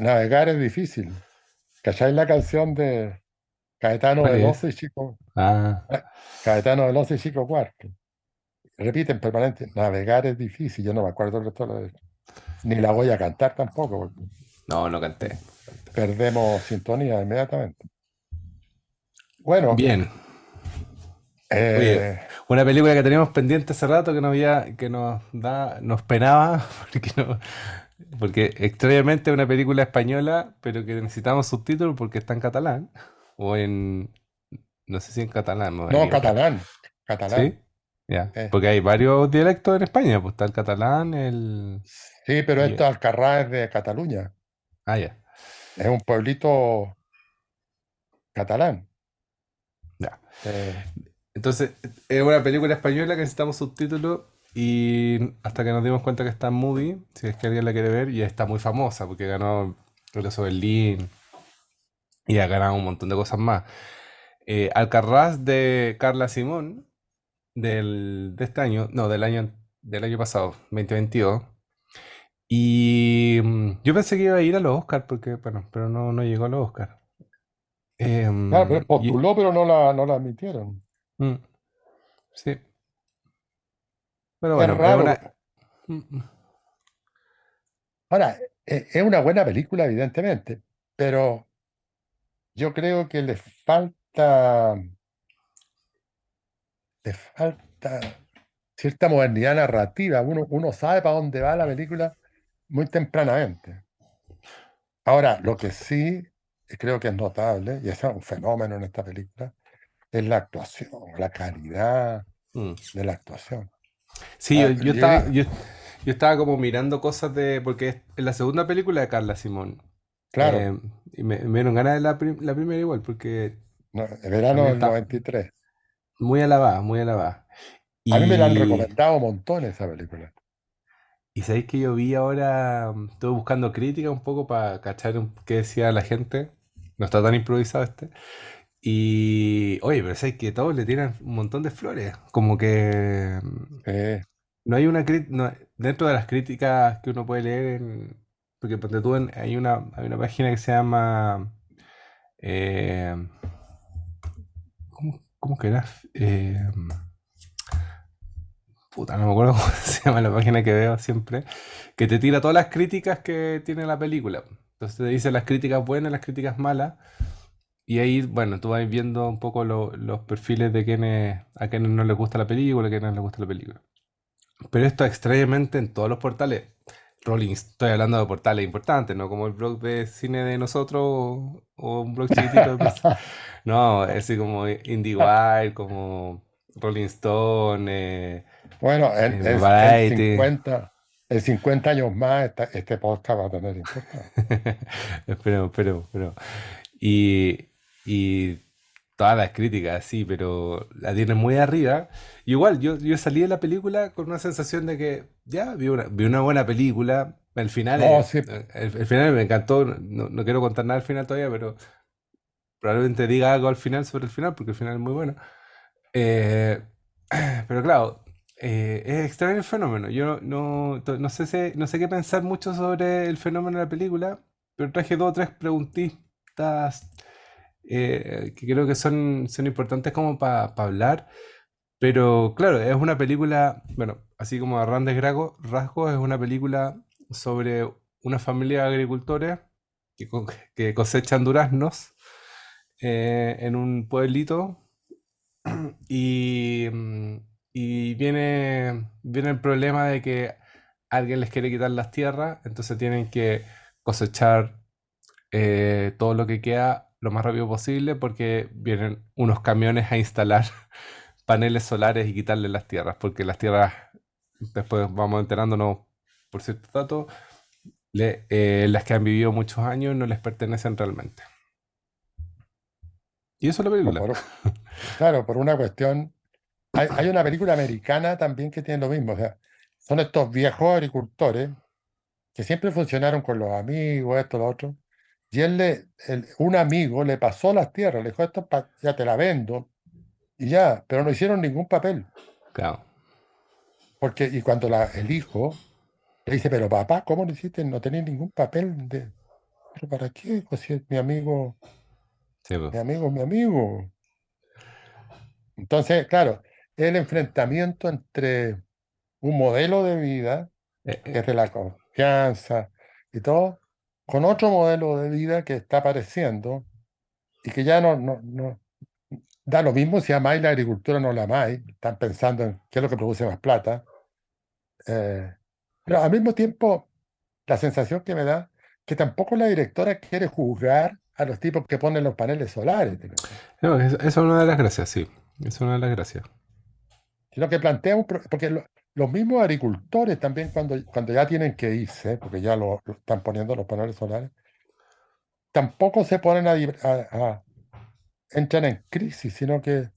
navegar es difícil. ¿Cacháis la canción de Caetano Veloso y Chico? Ah. Caetano Veloso y Chico Cuarto. Repiten permanente, navegar es difícil. Yo no me acuerdo el resto de la Ni la voy a cantar tampoco. No, no canté. Perdemos sintonía inmediatamente. Bueno. Bien. Eh, una película que teníamos pendiente hace rato que nos había, que nos da, nos penaba, porque no, porque extrañamente es una película española, pero que necesitamos subtítulos porque está en catalán. O en. No sé si en catalán. No, catalán. Catalán. ¿Sí? Ya. Porque hay varios dialectos en España. Pues está el catalán, el. Sí, pero esto Alcarrás es de Cataluña. Ah, ya. Es un pueblito catalán. Ya. Eh, Entonces, es una película española que necesitamos subtítulos y hasta que nos dimos cuenta que está en movie, si es que alguien la quiere ver, y está muy famosa porque ganó Regreso Berlín y ha ganado un montón de cosas más. Eh, Alcarraz de Carla Simón, del, de este año, no, del año, del año pasado, 2022. Y mm, yo pensé que iba a ir a los Oscars, porque, bueno, pero no, no llegó a los Oscars. Em, pero postuló, pero no la, no la admitieron. Mm, sí. Pero bueno, es una... Ahora, e, es una buena película, evidentemente, pero yo creo que le falta, le falta cierta modernidad narrativa. Uno, uno sabe para dónde va la película muy tempranamente. Ahora, lo que sí creo que es notable, y es un fenómeno en esta película, es la actuación, la calidad mm. de la actuación. Sí, ah, yo, estaba, yo, estaba como mirando cosas de. Porque es la segunda película de Carla Simón. Claro. Eh, y me, dieron ganas de la, primera igual, porque. No, verano del 93. Muy alabada, muy alabada. A mí me la han recomendado montones esa película. Y sabéis que yo vi ahora, estuve buscando crítica un poco para cachar qué decía la gente. No está tan improvisado este. Y, oye, pero sabéis que todos le tiran un montón de flores. Como que no hay una no, dentro de las críticas que uno puede leer en, porque tú hay una, hay una página que se llama eh, ¿cómo, cómo que era? Eh, puta, no me acuerdo cómo se llama la página que veo siempre, que te tira todas las críticas que tiene la película. Entonces te dice las críticas buenas, las críticas malas. Y ahí, bueno, tú vas viendo un poco los perfiles de quienes, a quienes no les gusta la película, a quienes les gusta la película. Pero esto extrañamente en todos los portales, Rolling, estoy hablando de portales importantes, no como el blog de cine de nosotros o, un blog chiquitito. no, es así como IndieWire, como Rolling Stone, eh, bueno, en, 50, 50 años más este podcast va a tener importancia. esperemos, esperemos, esperemos. Y, y todas las críticas, sí, pero la tienen muy arriba. igual, yo, yo salí de la película con una sensación de que ya vi una, vi una buena película. El final, el, final me encantó. No, quiero contar nada al final todavía, pero probablemente diga algo al final sobre el final, porque el final es muy bueno. Eh, pero claro, eh, es extraño el fenómeno. Yo no, no, sé no sé qué pensar mucho sobre el fenómeno de la película, pero traje dos o tres preguntitas eh, que creo que son, son importantes como para hablar. Pero claro, es una película, bueno, así como a grandes rasgos, es una película sobre una familia de agricultores que, cosechan duraznos eh, en un pueblito y mm, y viene, viene el problema de que alguien les quiere quitar las tierras, entonces tienen que cosechar eh, todo lo que queda lo más rápido posible porque vienen unos camiones a instalar paneles solares y quitarle las tierras, porque las tierras, después vamos enterándonos por cierto dato, eh, las que han vivido muchos años no les pertenecen realmente. Y eso es la película. claro, por una cuestión hay, una película americana también que tiene lo mismo. O sea, son estos viejos agricultores que siempre funcionaron con los amigos, esto, lo otro. Y él le, un amigo le pasó las tierras, le dijo, esto ya te la vendo. Y ya, pero no hicieron ningún papel. Claro. Porque, y cuando la, el hijo le dice, pero papá, ¿cómo lo hiciste? No tenéis ningún papel de. ¿Pero para qué? Pues si es mi amigo, Sí, po. mi amigo, mi amigo. Entonces, claro, el enfrentamiento entre un modelo de vida, Eh, que eh, es de la confianza y todo, con otro modelo de vida que está apareciendo y que ya no, no, no da lo mismo si amáis la agricultura o no la amáis, están pensando en qué es lo que produce más plata. eh, pero al mismo tiempo, la sensación que me da que tampoco la directora quiere juzgar a los tipos que ponen los paneles solares, no, es- esa es una de las gracias, sí. Es una de las gracias. sino que plantea un porque lo- los mismos agricultores también cuando, cuando ya tienen que irse, porque ya lo, lo están poniendo los paneles solares, tampoco se ponen a, a- a- entran en crisis, sino que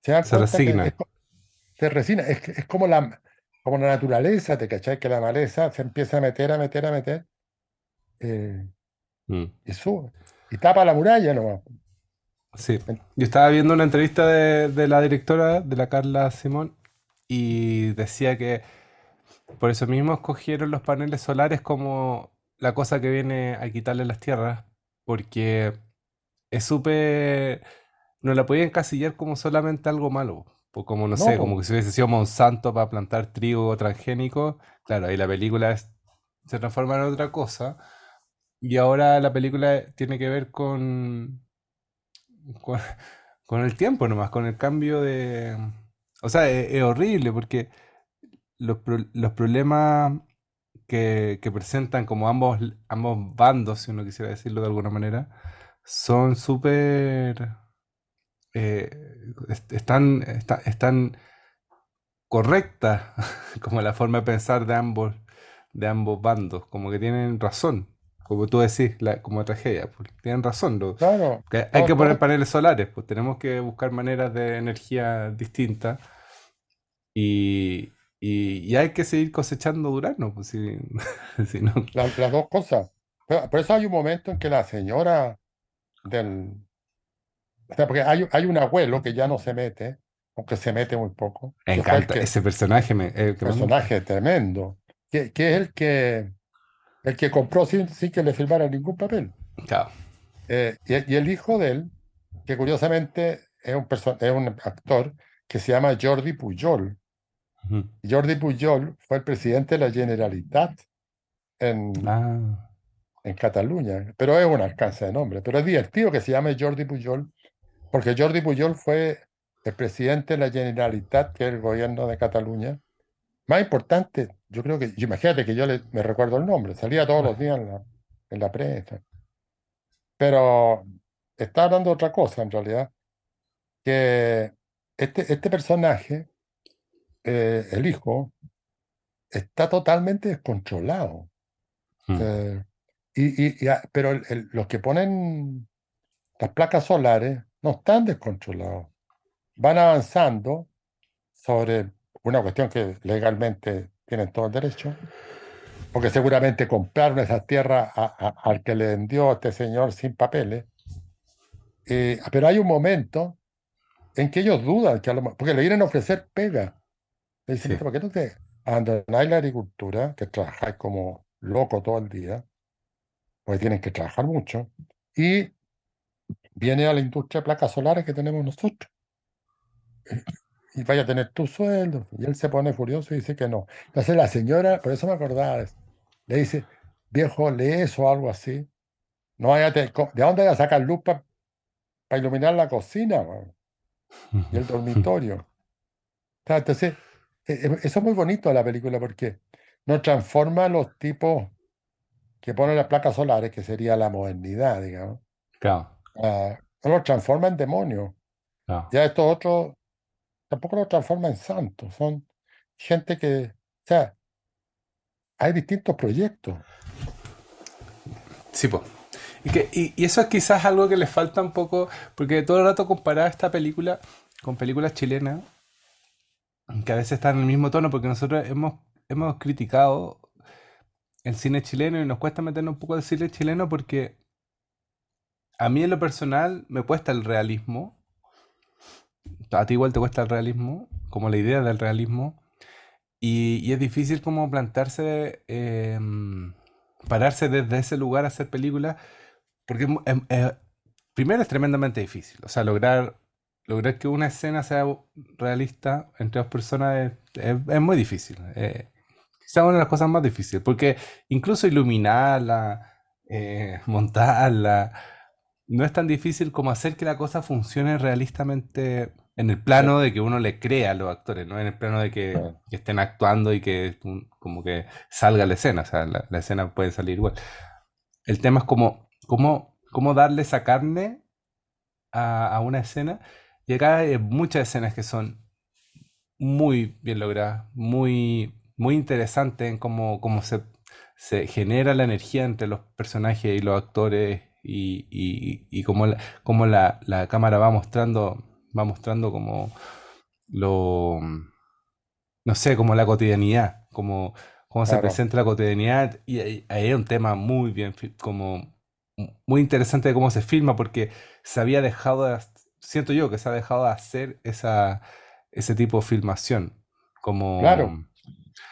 se dan Se que es, se resignan. Es, como la, como la naturaleza, ¿te cachai? Que la maleza se empieza a meter, a meter, a meter, eh, Mm. y sube, y tapa la muralla nomás. Sí. Yo estaba viendo una entrevista de, de la directora, de la Carla Simón, y decía que por eso mismo escogieron los paneles solares como la cosa que viene a quitarle las tierras, porque es súper... No la podían encasillar como solamente algo malo. Como, no No, sé, como que si hubiese sido Monsanto para plantar trigo transgénico. Claro, ahí la película es- se transforma en otra cosa. Y ahora la película tiene que ver con, con, con el tiempo nomás, con el cambio de... O sea, es, es horrible porque los, pro- los problemas que, que presentan como ambos, ambos bandos, si uno quisiera decirlo de alguna manera, son súper... eh, est- están, está- están correctas como la forma de pensar de ambos, de ambos bandos, como que tienen razón, como tú decís, la, como tragedia, pues, tienen razón, lo- claro, que hay no, que poner no, paneles solares, pues tenemos que buscar maneras de energía distintas y, y, y hay que seguir cosechando duraznos, pues si, si no, la- las dos cosas. Pero- por eso hay un momento en que la señora del, O sea, porque hay, hay un abuelo que ya no se mete, aunque se mete muy poco, me encanta, que, ese personaje me, el que más me personaje tremendo, que, que es el que, el que compró sin, sin que le firmara ningún papel. Claro. Eh, y, y el hijo de él, que curiosamente es un, es un actor que se llama Jordi Pujol. Jordi Pujol fue el presidente de la Generalitat en, Ah, en Cataluña, pero es un alcance de nombre. Pero es divertido que se llame Jordi Pujol, porque Jordi Pujol fue el presidente de la Generalitat, que es el gobierno de Cataluña. Más importante, yo creo que, imagínate que yo le- me recuerdo el nombre, salía todos los días en la, en la prensa. Pero está hablando de otra cosa en realidad, que este, este personaje, eh, el hijo, está totalmente descontrolado. mm, Eh, y, y- y a- pero el- el- los que ponen las placas solares no están descontrolados. Van avanzando sobre una cuestión que legalmente tienen todo el derecho, porque seguramente compraron esas tierras a- a- al que le vendió este señor sin papeles. Eh, pero hay un momento en que ellos dudan, que a lo porque le vienen a ofrecer pega. Le dicen, sí. "Mira, ¿por qué no te abandonáis la agricultura, que trabajáis como loco todo el día? Porque tienen que trabajar mucho. Y viene a la industria de placas solares que tenemos nosotros. Y vaya a tener tu sueldo. Y él se pone furioso y dice que no. Entonces la señora, por eso me acordaba, le dice, viejo, lee eso o algo así. No vaya a ¿De dónde vas a sacar luz para iluminar la cocina weón? y el dormitorio? Entonces, eso es muy bonito de la película porque nos transforma los tipos que ponen las placas solares, que sería la modernidad, digamos, Claro, ah, no los transforma en demonios. claro. Ya estos otros tampoco los transforma en santos, son gente que, o sea, hay distintos proyectos. Sí, po. Y, que, y, y eso es quizás algo que les falta un poco, porque todo el rato comparaba esta película con películas chilenas, que a veces están en el mismo tono, porque nosotros hemos, hemos criticado el cine chileno y nos cuesta meternos un poco al cine chileno porque a mí en lo personal me cuesta el realismo. A ti igual te cuesta el realismo, como la idea del realismo. Y, y es difícil como plantarse eh, pararse desde ese lugar a hacer películas, porque em, primero es tremendamente difícil, o sea, lograr, lograr que una escena sea realista entre dos personas es, es- muy difícil. Eh, quizá una de las cosas más difíciles, porque incluso iluminarla, eh, montarla, no es tan difícil como hacer que la cosa funcione realistamente en el plano de que uno le crea a los actores, no en el plano de que, estén actuando y que un- como que salga la escena, o sea, la, la escena puede salir igual. El tema es como, cómo, cómo darle esa carne a, a una escena, y acá hay muchas escenas que son muy bien logradas, muy, muy interesantes en cómo, cómo se, se genera la energía entre los personajes y los actores y, y, y cómo, la, cómo la, la cámara va mostrando, va mostrando como lo, no sé, como la cotidianidad, como cómo se presenta la cotidianidad. Y ahí hay un tema muy bien, como muy interesante de cómo se filma porque se había dejado de, siento yo que se ha dejado de hacer esa, ese tipo de filmación, como claro.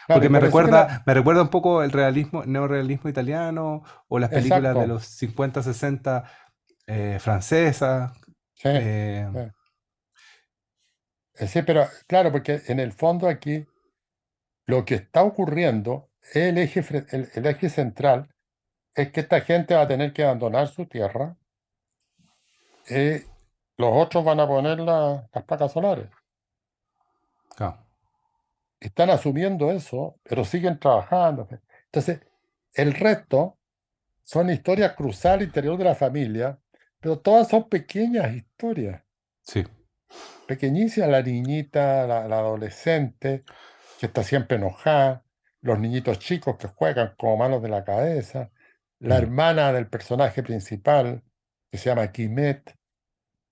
porque me que la, recuerda, me recuerda un poco el realismo, neorrealismo italiano o las películas de exacto, los 50, 60 eh, francesas. sí, eh, sí. Eh, sí, pero claro, porque en el fondo aquí lo que está ocurriendo, el eje, el, el eje central, es que esta gente va a tener que abandonar su tierra y los otros van a poner la- las placas solares. claro, Están asumiendo eso, pero siguen trabajando. Entonces, el resto son historias cruzadas al interior de la familia, pero todas son pequeñas historias, sí. pequeñísimas. La niñita, la, la adolescente, que está siempre enojada, los niñitos chicos que juegan como malos de la cabeza, la Mm. hermana del personaje principal, que se llama Kimet,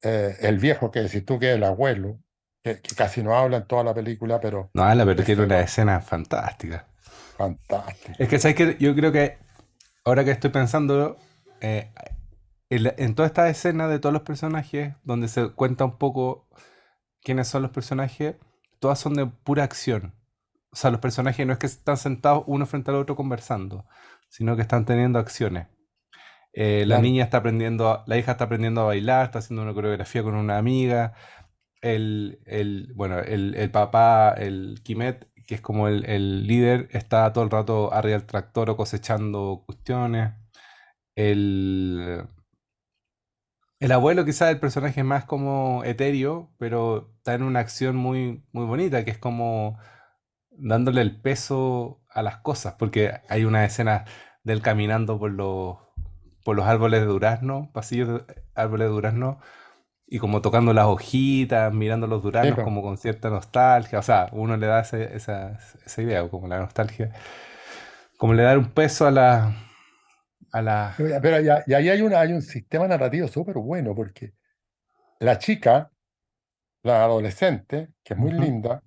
eh, el viejo que decís tú que es el abuelo, que, que casi no habla en toda la película, pero No, la pero es tiene una escena fantástica. fantástico. Es que, ¿sabes qué? Yo creo que ahora que estoy pensando, eh, en, en toda esta escena de todos los personajes, donde se cuenta un poco quiénes son los personajes, todas son de pura acción. O sea, los personajes no es que están sentados uno frente al otro conversando, sino que están teniendo acciones. Eh, la Claro, niña está aprendiendo, la hija está aprendiendo a bailar, está haciendo una coreografía con una amiga. El, el, bueno, el, el papá, el Kimet, que es como el, el líder, está todo el rato arriba del tractor o cosechando cuestiones. El, el abuelo quizás el personaje más como etéreo, pero está en una acción muy, muy bonita, que es como dándole el peso a las cosas, porque hay una escena de él caminando por los, por los árboles de durazno, pasillos de árboles de durazno, y como tocando las hojitas, mirando los duraznos como con cierta nostalgia, o sea, uno le da ese- esa, esa idea, como la nostalgia, como le dar un peso a la, a la... Pero, pero ya- y ahí hay, una, hay un sistema narrativo súper bueno, porque la chica, la adolescente, que es muy linda,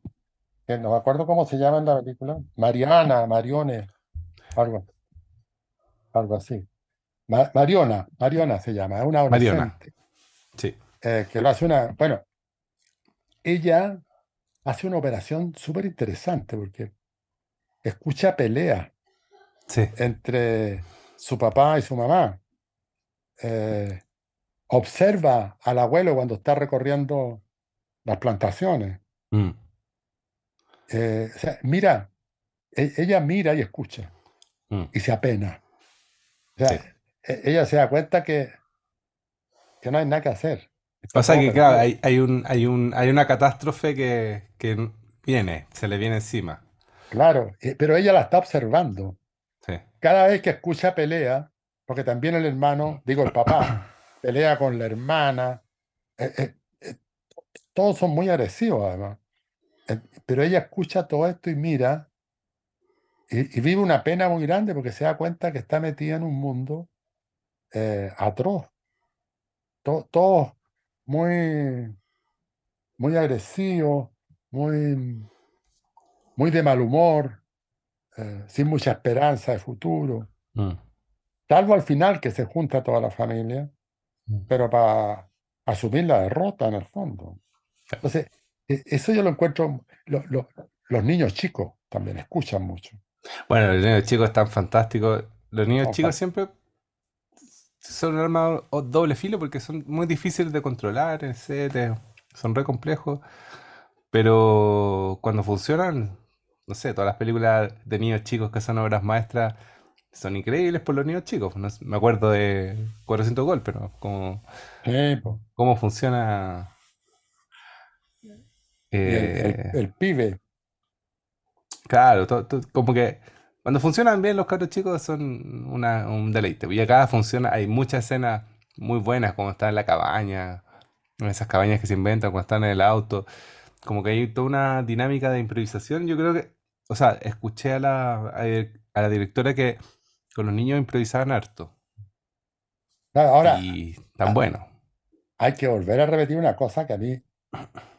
que no me acuerdo cómo se llama en la película, Mariana, Marione, algo, algo así. Ma- Mariona, Mariona se llama, es una Mariona, adolescente. Sí, eh, que lo hace una, bueno, ella hace una operación súper interesante porque escucha peleas sí, entre su papá y su mamá. eh, observa al abuelo cuando está recorriendo las plantaciones. mm, eh, o sea, mira, e- ella mira y escucha. Mm, y se apena. O sea, ella se da cuenta que, que no hay nada que hacer. Pasa que, claro, hay, hay un, hay un, hay una catástrofe que, que viene, se le viene encima. Claro, pero ella la está observando. Sí. Cada vez que escucha pelea, porque también el hermano, digo el papá, pelea con la hermana, eh, eh, eh, todos son muy agresivos además. Pero ella escucha todo esto y mira y, y vive una pena muy grande porque se da cuenta que está metida en un mundo eh, atroz, to- todos muy, muy agresivos, muy, muy de mal humor, eh, sin mucha esperanza de futuro, Mm, salvo al final que se junta toda la familia, mm. pero para asumir la derrota en el fondo. Entonces, e- eso yo lo encuentro, lo- lo- los niños chicos también escuchan mucho. Bueno, los niños chicos están fantásticos. los niños chicos siempre son un arma o- doble filo porque son muy difíciles de controlar eh, son re complejos, pero cuando funcionan, no sé, todas las películas de niños chicos que son obras maestras son increíbles por los niños chicos. No me acuerdo de 400 Gol, pero Sí, po. cómo funciona. Y el, el, eh, el pibe, Claro, to- to- como que cuando funcionan bien los cabros chicos son una- un deleite. Y acá funciona, hay muchas escenas muy buenas, como están en la cabaña, en esas cabañas que se inventan, cuando están en el auto. Como que hay toda una dinámica de improvisación. Yo creo que, o sea, escuché a la, a, la directora que con los niños improvisaban harto. Claro, ahora Y tan ah, bueno. hay que volver a repetir una cosa que a mí,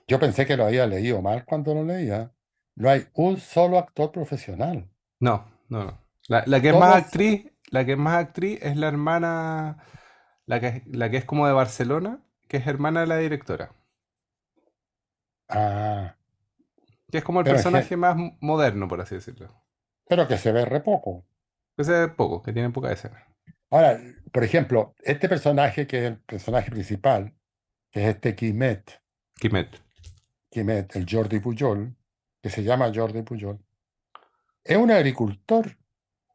yo pensé que lo había leído mal cuando lo leía. No hay un solo actor profesional. No, no, no. La, la que es más actriz, la que es más actriz es la hermana, la que, la que es como de Barcelona, que es hermana de la directora. ah, Que es como el personaje más moderno, por así decirlo. pero que se ve re poco. Que se ve poco, que tiene poca escena. Ahora, por ejemplo, este personaje que es el personaje principal, que es este Quimet, Kimet. Quimet, el Jordi Pujol, que se llama Jordi Pujol, es un agricultor,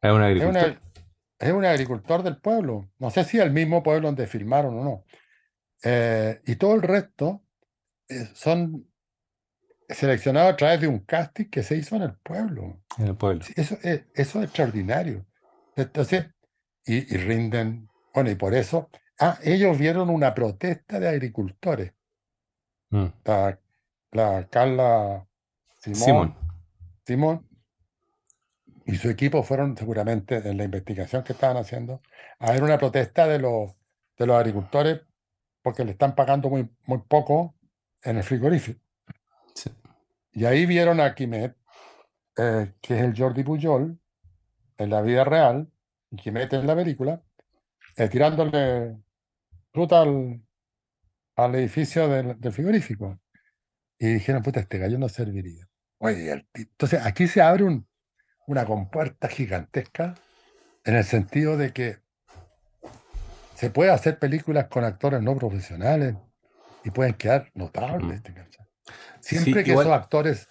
Es un es, agricultor. una, es un agricultor del pueblo. No sé si el mismo pueblo donde filmaron o no. Eh, y todo el resto eh, son seleccionados a través de un casting que se hizo en el pueblo. En el pueblo. Eso es, eso es extraordinario. Entonces, y, y rinden, bueno, y por eso, ah, ellos vieron una protesta de agricultores. Mm. La, la Carla Simón. Simón, Simón y su equipo fueron seguramente en la investigación que estaban haciendo a ver una protesta de los, de los agricultores porque le están pagando muy, muy poco en el frigorífico. Sí. Y ahí vieron a Quimet, eh, que es el Jordi Pujol, en la vida real, y Quimet en la película, eh, tirándole fruta al, al edificio del, del frigorífico. Y dijeron, puta, este gallo no serviría. Oye, entonces aquí se abre un- una compuerta gigantesca en el sentido de que se puede hacer películas con actores no profesionales y pueden quedar notables. Siempre que esos actores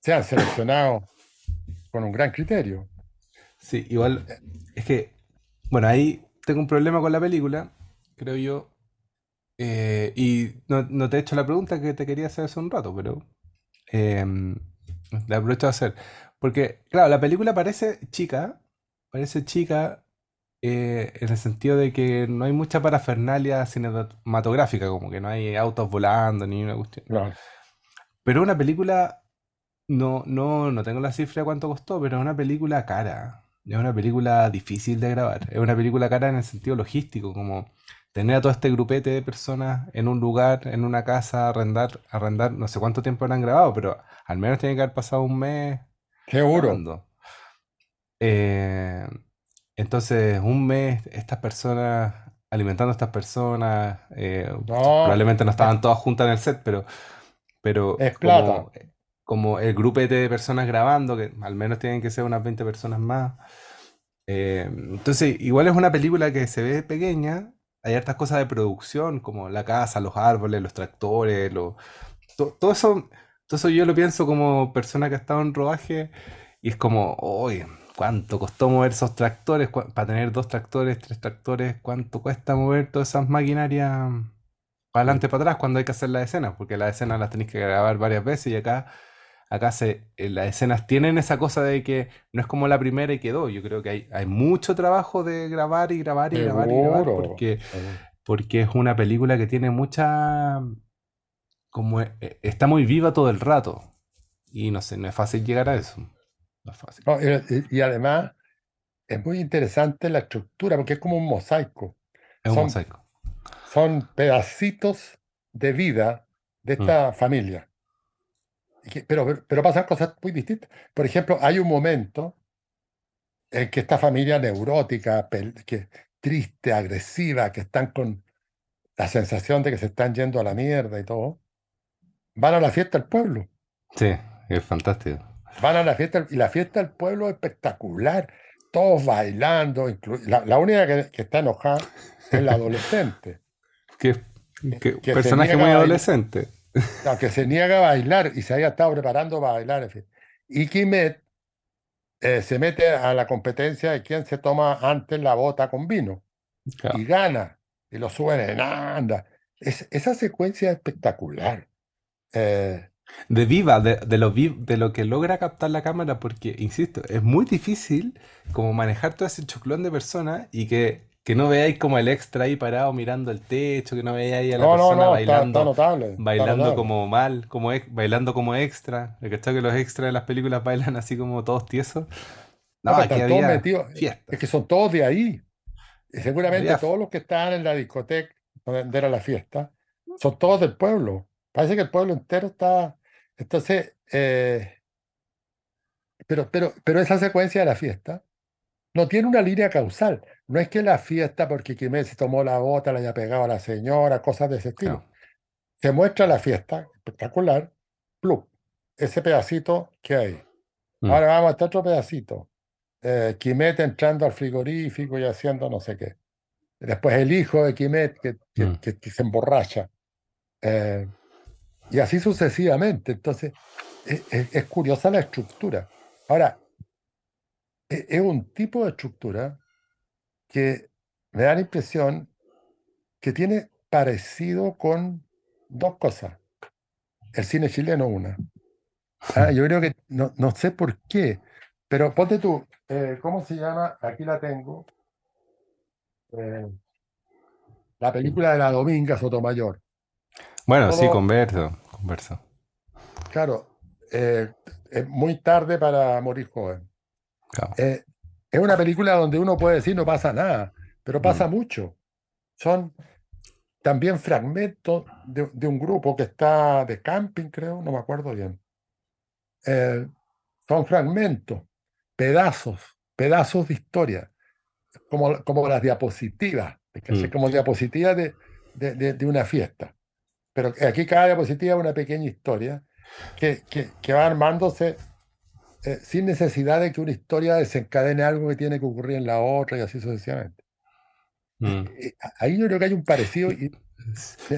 sean seleccionados con un gran criterio. Sí, igual. Es que, bueno, ahí tengo un problema con la película, creo yo. Eh, y no, no te he hecho la pregunta que te quería hacer hace un rato, pero em, la aprovecho de hacer. Porque, claro, la película parece chica, parece chica eh, en el sentido de que no hay mucha parafernalia cinematográfica, como que no hay autos volando ni una cuestión. Claro. Pero una película, no, no, no tengo la cifra de cuánto costó, pero es una película cara. Es una película difícil de grabar. Es una película cara en el sentido logístico, como tener a todo este grupete de personas en un lugar, en una casa, arrendar, arrendar, no sé cuánto tiempo habrán grabado, pero al menos tiene que haber pasado un mes Seguro. grabando. Eh, entonces, un mes, estas personas, alimentando a estas personas, eh, No, probablemente no es, estaban todas juntas en el set, pero, pero es como, como el grupete de personas grabando, que al menos tienen que ser unas 20 personas más. Eh, entonces, igual es una película que se ve pequeña, hay hartas cosas de producción, como la casa, los árboles, los tractores, lo- to- todo eso, eso yo lo pienso como persona que ha estado en rodaje y es como, oye, ¿cuánto costó mover esos tractores? ¿Cuá- Para tener dos tractores, tres tractores, ¿cuánto cuesta mover todas esas maquinarias para Sí. adelante, para atrás cuando hay que hacer las escenas? Porque las escenas las tenéis que grabar varias veces y acá, acá se, eh, las escenas tienen esa cosa de que no es como la primera y quedó. Yo creo que hay, hay mucho trabajo de grabar y grabar y grabar y grabar porque, porque es una película que tiene mucha... como eh, está muy viva todo el rato. Y no sé, no es fácil llegar a eso. No es fácil. No, y, además es muy interesante la estructura porque es como un mosaico. Es un Son, mosaico. son pedacitos de vida de Mm. esta familia. Y que- pero, pero, pasan cosas muy distintas. Por ejemplo, hay un momento en que esta familia neurótica, que, triste, agresiva, que están con la sensación de que se están yendo a la mierda y todo, van a la fiesta del pueblo. Sí, es fantástico. Van a la fiesta y la fiesta del pueblo es espectacular. todos bailando, la, la única que, que está enojada es la adolescente, Que, que, personaje muy adolescente. no, que se niega a bailar y se había estado preparando para bailar, en fin. Y Kimet eh, se mete a la competencia de quién se toma antes la bota con vino y gana y lo suben en anda. Es, esa secuencia es espectacular. Eh, De viva, de, de lo vi- de lo que logra captar la cámara, porque, insisto, es muy difícil como manejar todo ese choclón de personas y que, que no veáis como el extra ahí parado mirando el techo, que no veáis a la no, no, persona no, está, está bailando, notable, está bailando notable. como mal, como ex- bailando como extra. ¿De ¿Cachai? Que los extras de las películas bailan así como todos tiesos. No, aquí están todos había metidos, es que son todos de ahí. Y seguramente Había todos los que estaban en la discoteca donde era la fiesta son todos del pueblo. Parece que el pueblo entero está. Entonces, eh, pero, pero, pero esa secuencia de la fiesta no tiene una línea causal. No es que la fiesta, porque Quimet se tomó la bota, le haya pegado a la señora, cosas de ese estilo. Se muestra la fiesta, espectacular, plup, ese pedacito que hay. Mm, Ahora vamos a este otro pedacito. Eh, Quimet entrando al frigorífico y haciendo no sé qué. Después el hijo de Quimet que, que- mm. que- que se emborracha. Eh, y así sucesivamente. Entonces, es, curiosa la estructura. Ahora, e- es un tipo de estructura que me da la impresión que tiene parecido con dos cosas. El cine chileno, una. Ah, yo creo que, no, no sé por qué, pero ponte tú, eh, ¿cómo se llama? Aquí la tengo. eh, la película de la Dominga Sotomayor. Bueno, sí, converso, converso. claro, eh, es muy tarde para morir joven. Claro. Eh, es una película donde uno puede decir no pasa nada, pero pasa Mm, mucho. Son también fragmentos de, de un grupo que está de camping, creo, no me acuerdo bien. Eh, son fragmentos, pedazos, pedazos de historia, como, como las diapositivas, mm. como diapositivas de- de una fiesta. Pero aquí cada diapositiva es una pequeña historia que, que, que va armándose eh, sin necesidad de que una historia desencadene algo que tiene que ocurrir en la otra y así sucesivamente. Mm. eh, ahí yo creo que hay un parecido y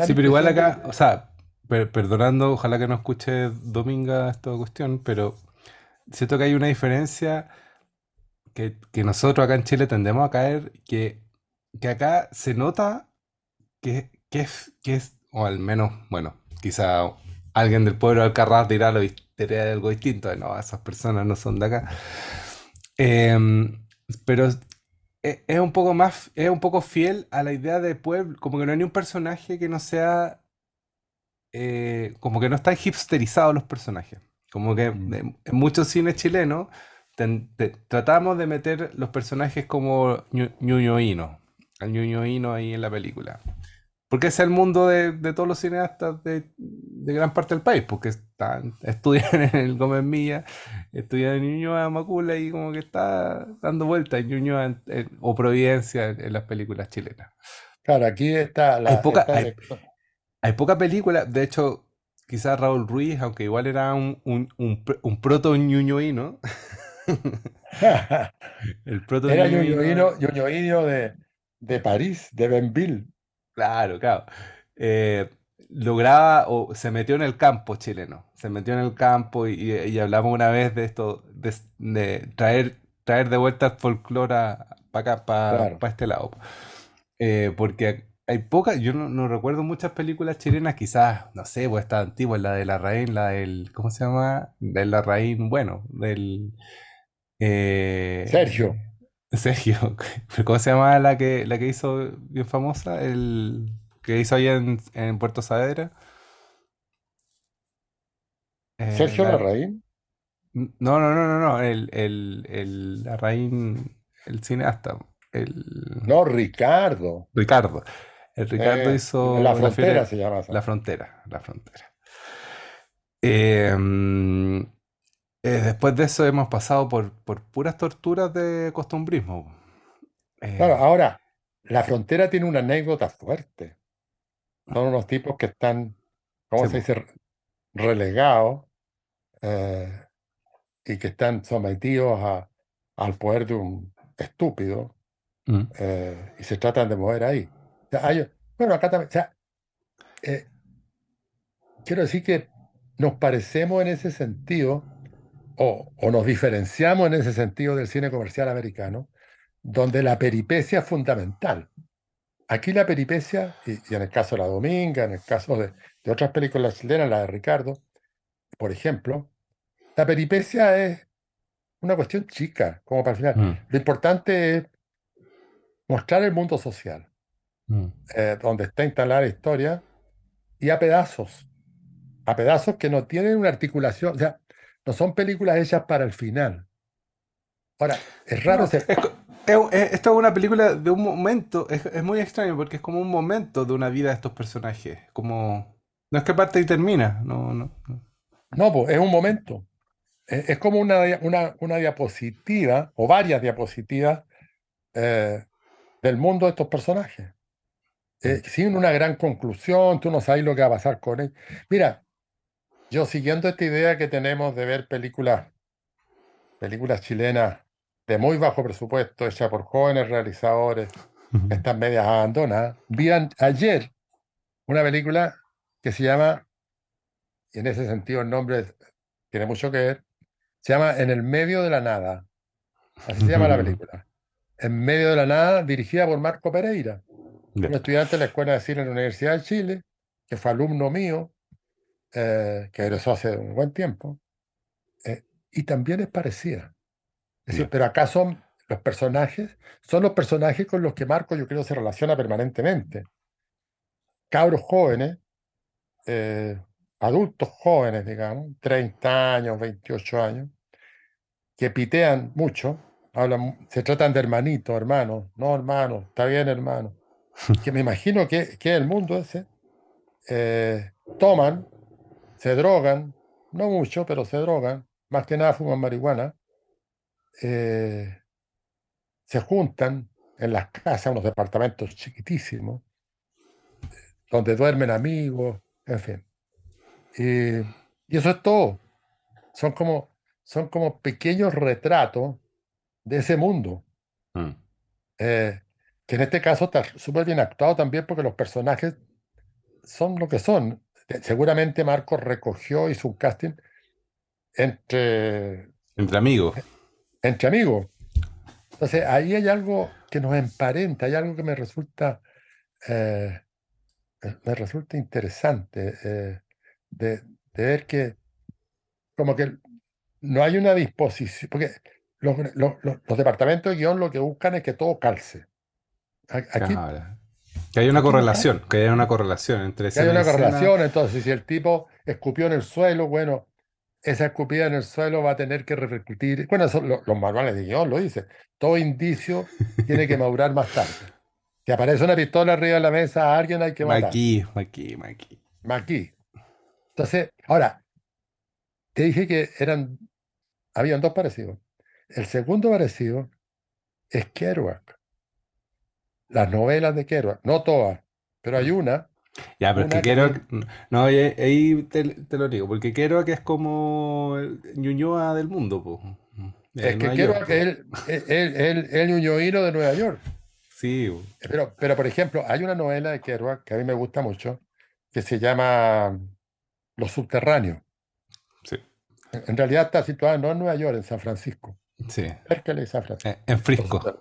Sí, pero igual acá, o sea, per- perdonando, ojalá que no escuche Dominga esta cuestión, pero siento que hay una diferencia que, que nosotros acá en Chile tendemos a caer, que, que acá se nota que, que es, que es, o al menos, bueno, quizá alguien del pueblo de Alcarraz dirá, lo, dirá algo distinto, no, esas personas no son de acá. Em, pero es, es un poco más, es un poco fiel a la idea de pueblo, como que no hay ni un personaje que no sea, eh, como que no están hipsterizados los personajes. Como que Mm. en, en muchos cines chilenos ten- te- tratamos de meter los personajes como ñu- ñuñoíno, al ñuñoíno ahí en la película. Porque ese es el mundo de, de todos los cineastas de, de gran parte del país, porque están, estudian en el Gómez Milla, estudian en Ñuñoa, Macula y como que está dando vueltas en Ñuñoa en- en- o Providencia en, en las películas chilenas. Claro, aquí está Hay la, poca, esta hay, hay poca película, de hecho, quizás Raúl Ruiz, aunque igual era un, un, un, pr- un proto ñuñoíno, el proto Era ñuñoíno de, de París, de Benville. Claro, claro, eh, lograba o se metió en el campo chileno, se metió en el campo y, y- y hablamos una vez de esto, de, de traer, traer de vuelta el folclore para acá, para Claro. este lado. Eh, porque hay pocas, yo no, no recuerdo muchas películas chilenas, quizás, no sé, pues esta antigua, la de Larraín, la del, ¿cómo se llama? De Larraín, bueno, del... eh, Sergio. Sergio, pero ¿cómo se llama la que, la que hizo bien famosa? El que hizo allá en, en Puerto Saavedra. Eh, Sergio la- Larraín. no, no, no, no, no, el, el, el Larraín, el cineasta, el No, Ricardo. Ricardo. El Ricardo Eh, hizo La Frontera se llama esa. La frontera, la frontera. Eh, eh, después de eso hemos pasado por, por puras torturas de costumbrismo. Eh, Claro, ahora, La Frontera tiene una anécdota fuerte. Son unos tipos que están, ¿cómo Sí, se dice? Relegados eh, y que están sometidos a- al poder de un, estúpido Mm. eh, y se tratan de mover ahí. O sea, hay- bueno, acá también, o sea, eh, quiero decir que nos parecemos en ese sentido o, o nos diferenciamos en ese sentido del cine comercial americano, donde la peripecia es fundamental. Aquí la peripecia, y, y en el caso de La Dominga, en el caso de, de otras películas chilenas, la de Ricardo, por ejemplo, la peripecia es una cuestión chica, como para el final. Mm. Lo importante es mostrar el mundo social, Mm. eh, donde está instalada la historia, y a pedazos, a pedazos que no tienen una articulación, o sea, no son películas hechas para el final. Ahora, es raro No, ese- es es- es- esto es una película de un momento, es, es muy extraño porque es como un momento de una vida de estos personajes, como... No es que parte y termina, no, no. no. No, pues es un momento. Es, es como una, una, una diapositiva o varias diapositivas eh, del mundo de estos personajes. Eh, sin una gran conclusión, tú no sabes lo que va a pasar con él. Mira, yo siguiendo esta idea que tenemos de ver películas, películas chilenas de muy bajo presupuesto, hechas por jóvenes realizadores, estas medias abandonadas, vi ayer una película que se llama, y en ese sentido el nombre tiene mucho que ver, se llama En el medio de la nada. Así se llama la película. En medio de la nada, dirigida por Marco Pereira, un estudiante de la Escuela de Cine de la Universidad de Chile, que fue alumno mío, eh, que egresó hace un buen tiempo, eh, y también es parecida. Es decir, Ya. pero acá son los personajes, son los personajes con los que Marco yo creo se relaciona permanentemente. Cabros jóvenes, eh, adultos jóvenes, digamos, 30 años, 28 años, que pitean mucho, hablan, se tratan de hermanitos, hermanos, no hermanos, está bien hermano, que me imagino que, que el mundo ese, eh, toman, se drogan, no mucho, pero se drogan, más que nada fuman marihuana, eh, se juntan en las casas, unos departamentos chiquitísimos, donde duermen amigos, en fin. Y, y eso es todo. Son como, son como pequeños retratos de ese mundo, Mm. eh, que en este caso está súper bien actuado también porque los personajes son lo que son. Eh, Seguramente Marcos recogió, hizo un casting entre, Entre amigos. entre amigos. Entonces, ahí hay algo que nos emparenta, hay algo que me resulta, eh, eh, me resulta interesante eh, de, de ver que como que no hay una disposición, porque los, los- los- los departamentos de guion lo que buscan es que todo calce. Aquí. Que hay una correlación, que hay una correlación entre que hay una escena. correlación, entonces si el tipo escupió en el suelo, bueno, esa escupida en el suelo va a tener que repercutir, bueno, eso lo- los manuales de guion lo dicen, todo indicio tiene que madurar más tarde. Si aparece una pistola arriba de la mesa, a alguien hay que matar. Maqui, maqui, maqui. Aquí. Entonces, ahora, te dije que eran, habían dos parecidos. El segundo parecido es Kerouac. Las novelas de Kerouac, no todas, pero hay una, Ya, pero una que que quiero. tiene- No, ahí, te, te lo digo, porque que es como el Ñuñoa del mundo, po. De es que Kerouac es po. el, el, el, el de Nueva York. Sí, po. Pero, pero, por ejemplo, hay una novela de Kerouac que a mí me gusta mucho, que se llama Los Subterráneos. sí, En realidad está situada no en Nueva York, en San Francisco, sí. cerca de San Francisco. Eh, En Frisco.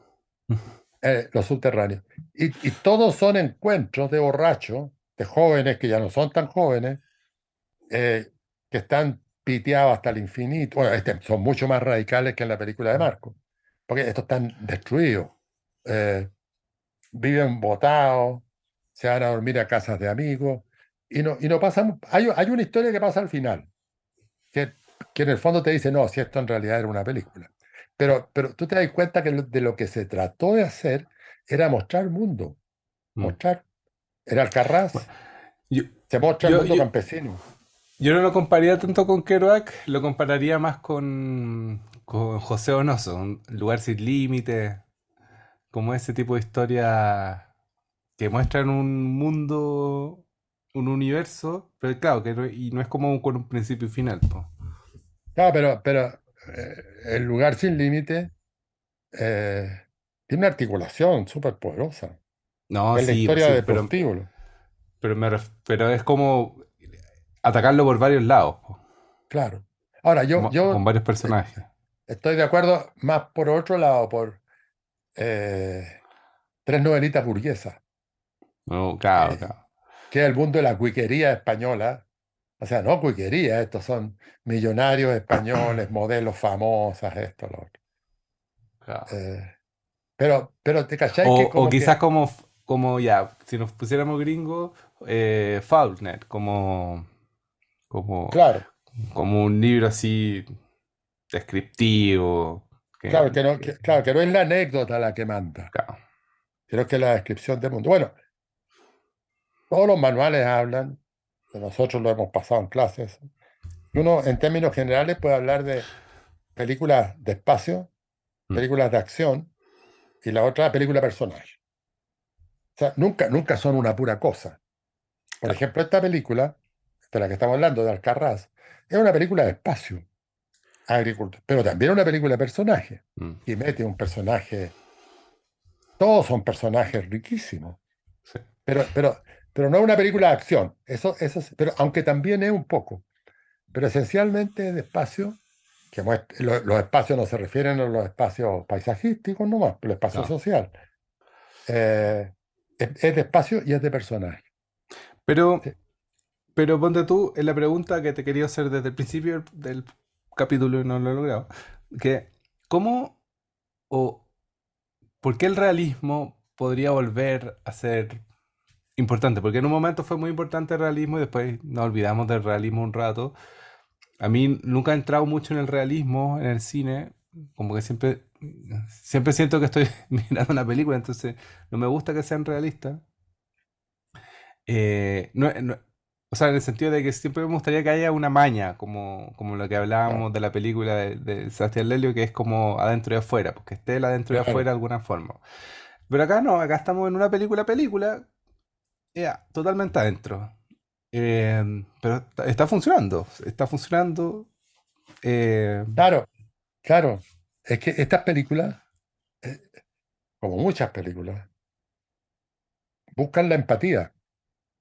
Eh, los subterráneos. Y, todos son encuentros de borrachos, de jóvenes que ya no son tan jóvenes, eh, que están piteados hasta el infinito. Este, son mucho más radicales que en la película de Marco, porque estos están destruidos. eh, viven botados, se van a dormir a casas de amigos, y no, y no pasan. Hay, hay una historia que pasa al final, que, que en el fondo te dice, no, si esto en realidad era una película. Pero, pero tú te das cuenta que de lo que se trató de hacer era mostrar el mundo, Mm. mostrar. Era Alcarrás, Yo, se muestra el yo- mundo yo- campesino. yo no lo compararía tanto con Kerouac, lo compararía más con, con José Donoso, un lugar sin límites, como ese tipo de historia que muestran un mundo, un universo, pero claro, que no, y no es como con un principio y final, po. Claro, pero, pero el lugar sin límite eh, tiene una articulación súper poderosa. No, Es la sí, pues historia sí, de pero, pero, me ref- pero es como atacarlo por varios lados, claro. Ahora, yo, como- con yo varios eh, personajes. estoy de acuerdo más por otro lado, por eh, tres novelitas burguesas, No, claro, claro. que es el mundo de la cuiquería española. O sea, no cuiquería, estos son millonarios españoles, modelos famosas, esto, lo otro. claro. Eh, pero, pero te cachai O, que o quizás que, como, como ya, si nos pusiéramos gringos, eh, Faulkner, como, como, claro, como un libro así descriptivo. Que, claro que no, que- claro que no es la anécdota la que manda, claro, sino que es la descripción del mundo. Bueno, todos los manuales hablan, que nosotros lo hemos pasado en clases, uno en términos generales puede hablar de películas de espacio, Mm. películas de acción, y la otra película personaje. O sea, nunca, nunca son una pura cosa. Por ejemplo, esta película, de la que estamos hablando, de Alcarrás, es una película de espacio, agricultura, pero también una película de personaje. Mm, Y mete un personaje, todos son personajes riquísimos, pero, pero, pero no una película de acción, eso, eso, pero aunque también es un poco, pero esencialmente de espacio, que muest- lo- los espacios no se refieren a los espacios paisajísticos nomás, pero el espacio claro. social. Eh, es, es de espacio y es de personaje. Pero, Sí, pero ponte tú en la pregunta que te quería hacer desde el principio del capítulo y no lo he logrado. Que, ¿cómo o por qué el realismo podría volver a ser importante? Porque en un momento fue muy importante el realismo y después nos olvidamos del realismo un rato. A mí nunca he entrado mucho en el realismo en el cine, como que siempre, siempre siento que estoy mirando una película, entonces no me gusta que sean realistas. Eh, no- no- o sea, en el sentido de que siempre me gustaría que haya una maña, como, como lo que hablábamos de la película de, de Sebastián Lelio, que es como adentro y afuera, porque esté el adentro y afuera de alguna forma. Pero acá no, acá estamos en una película, película, ya, totalmente adentro. Eh, pero está, está funcionando, está funcionando. eh, Claro, claro. Es que estas películas, eh, como muchas películas, buscan la empatía.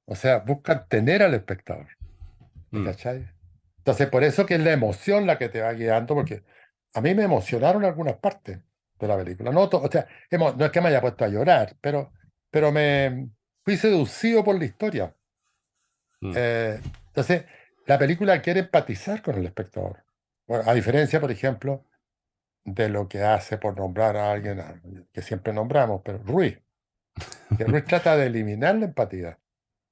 O sea, buscan tener al espectador. ¿me mm, cachai? Entonces, por eso que es la emoción la que te va guiando, porque a mí me emocionaron algunas partes de la película. No, o sea, no es que me haya puesto a llorar, pero, pero me fui seducido por la historia. mm, Eh, entonces, la película quiere empatizar con el espectador. Bueno, a diferencia, por ejemplo, de lo que hace por nombrar a alguien que siempre nombramos, pero Ruiz, que Ruiz trata de eliminar la empatía,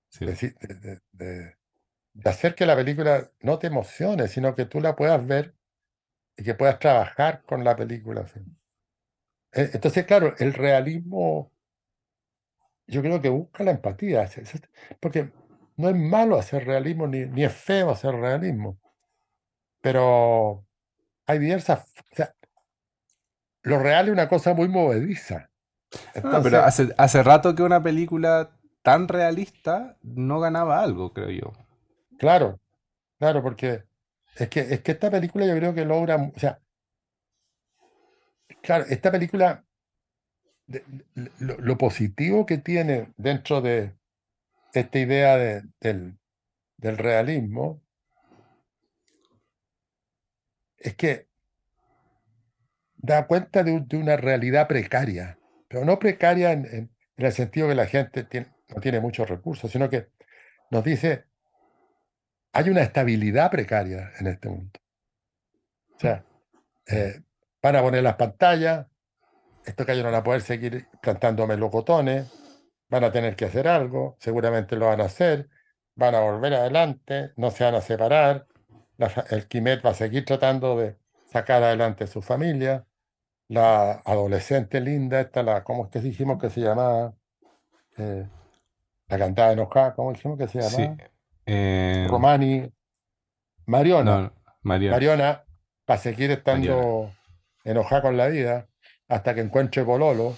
sí, de, de- de- de- hacer que la película no te emocione, sino que tú la puedas ver y que puedas trabajar con la película. Eh, Entonces, claro, el realismo yo creo que busca la empatía, porque no es malo hacer realismo, ni, ni es feo hacer realismo, pero hay diversas, o sea, lo real es una cosa muy movediza. Ah, pero Entonces, hace, hace rato que una película tan realista no ganaba algo, creo yo. claro, claro, porque es que, es que esta película yo creo que logra, o sea, claro, esta película, lo, positivo que tiene dentro de esta idea de- del, realismo es que da cuenta de, un- de una realidad precaria, pero no precaria en, el sentido que la gente no tiene muchos recursos, sino que nos dice, hay una estabilidad precaria en este mundo. O sea, eh, van a poner las pantallas, estos callos no van a poder seguir plantando melocotones, van a tener que hacer algo, seguramente lo van a hacer, van a volver adelante, no se van a separar, la el Quimet va a seguir tratando de sacar adelante su familia, la adolescente linda, esta, la, ¿cómo es que dijimos que se llamaba? Eh, la cantada enojada, ¿cómo dijimos que se Sí. llamaba? eh, Romani, Mariona. no, Mariana. Mariona va a seguir estando enojada con la vida hasta que encuentre Pololo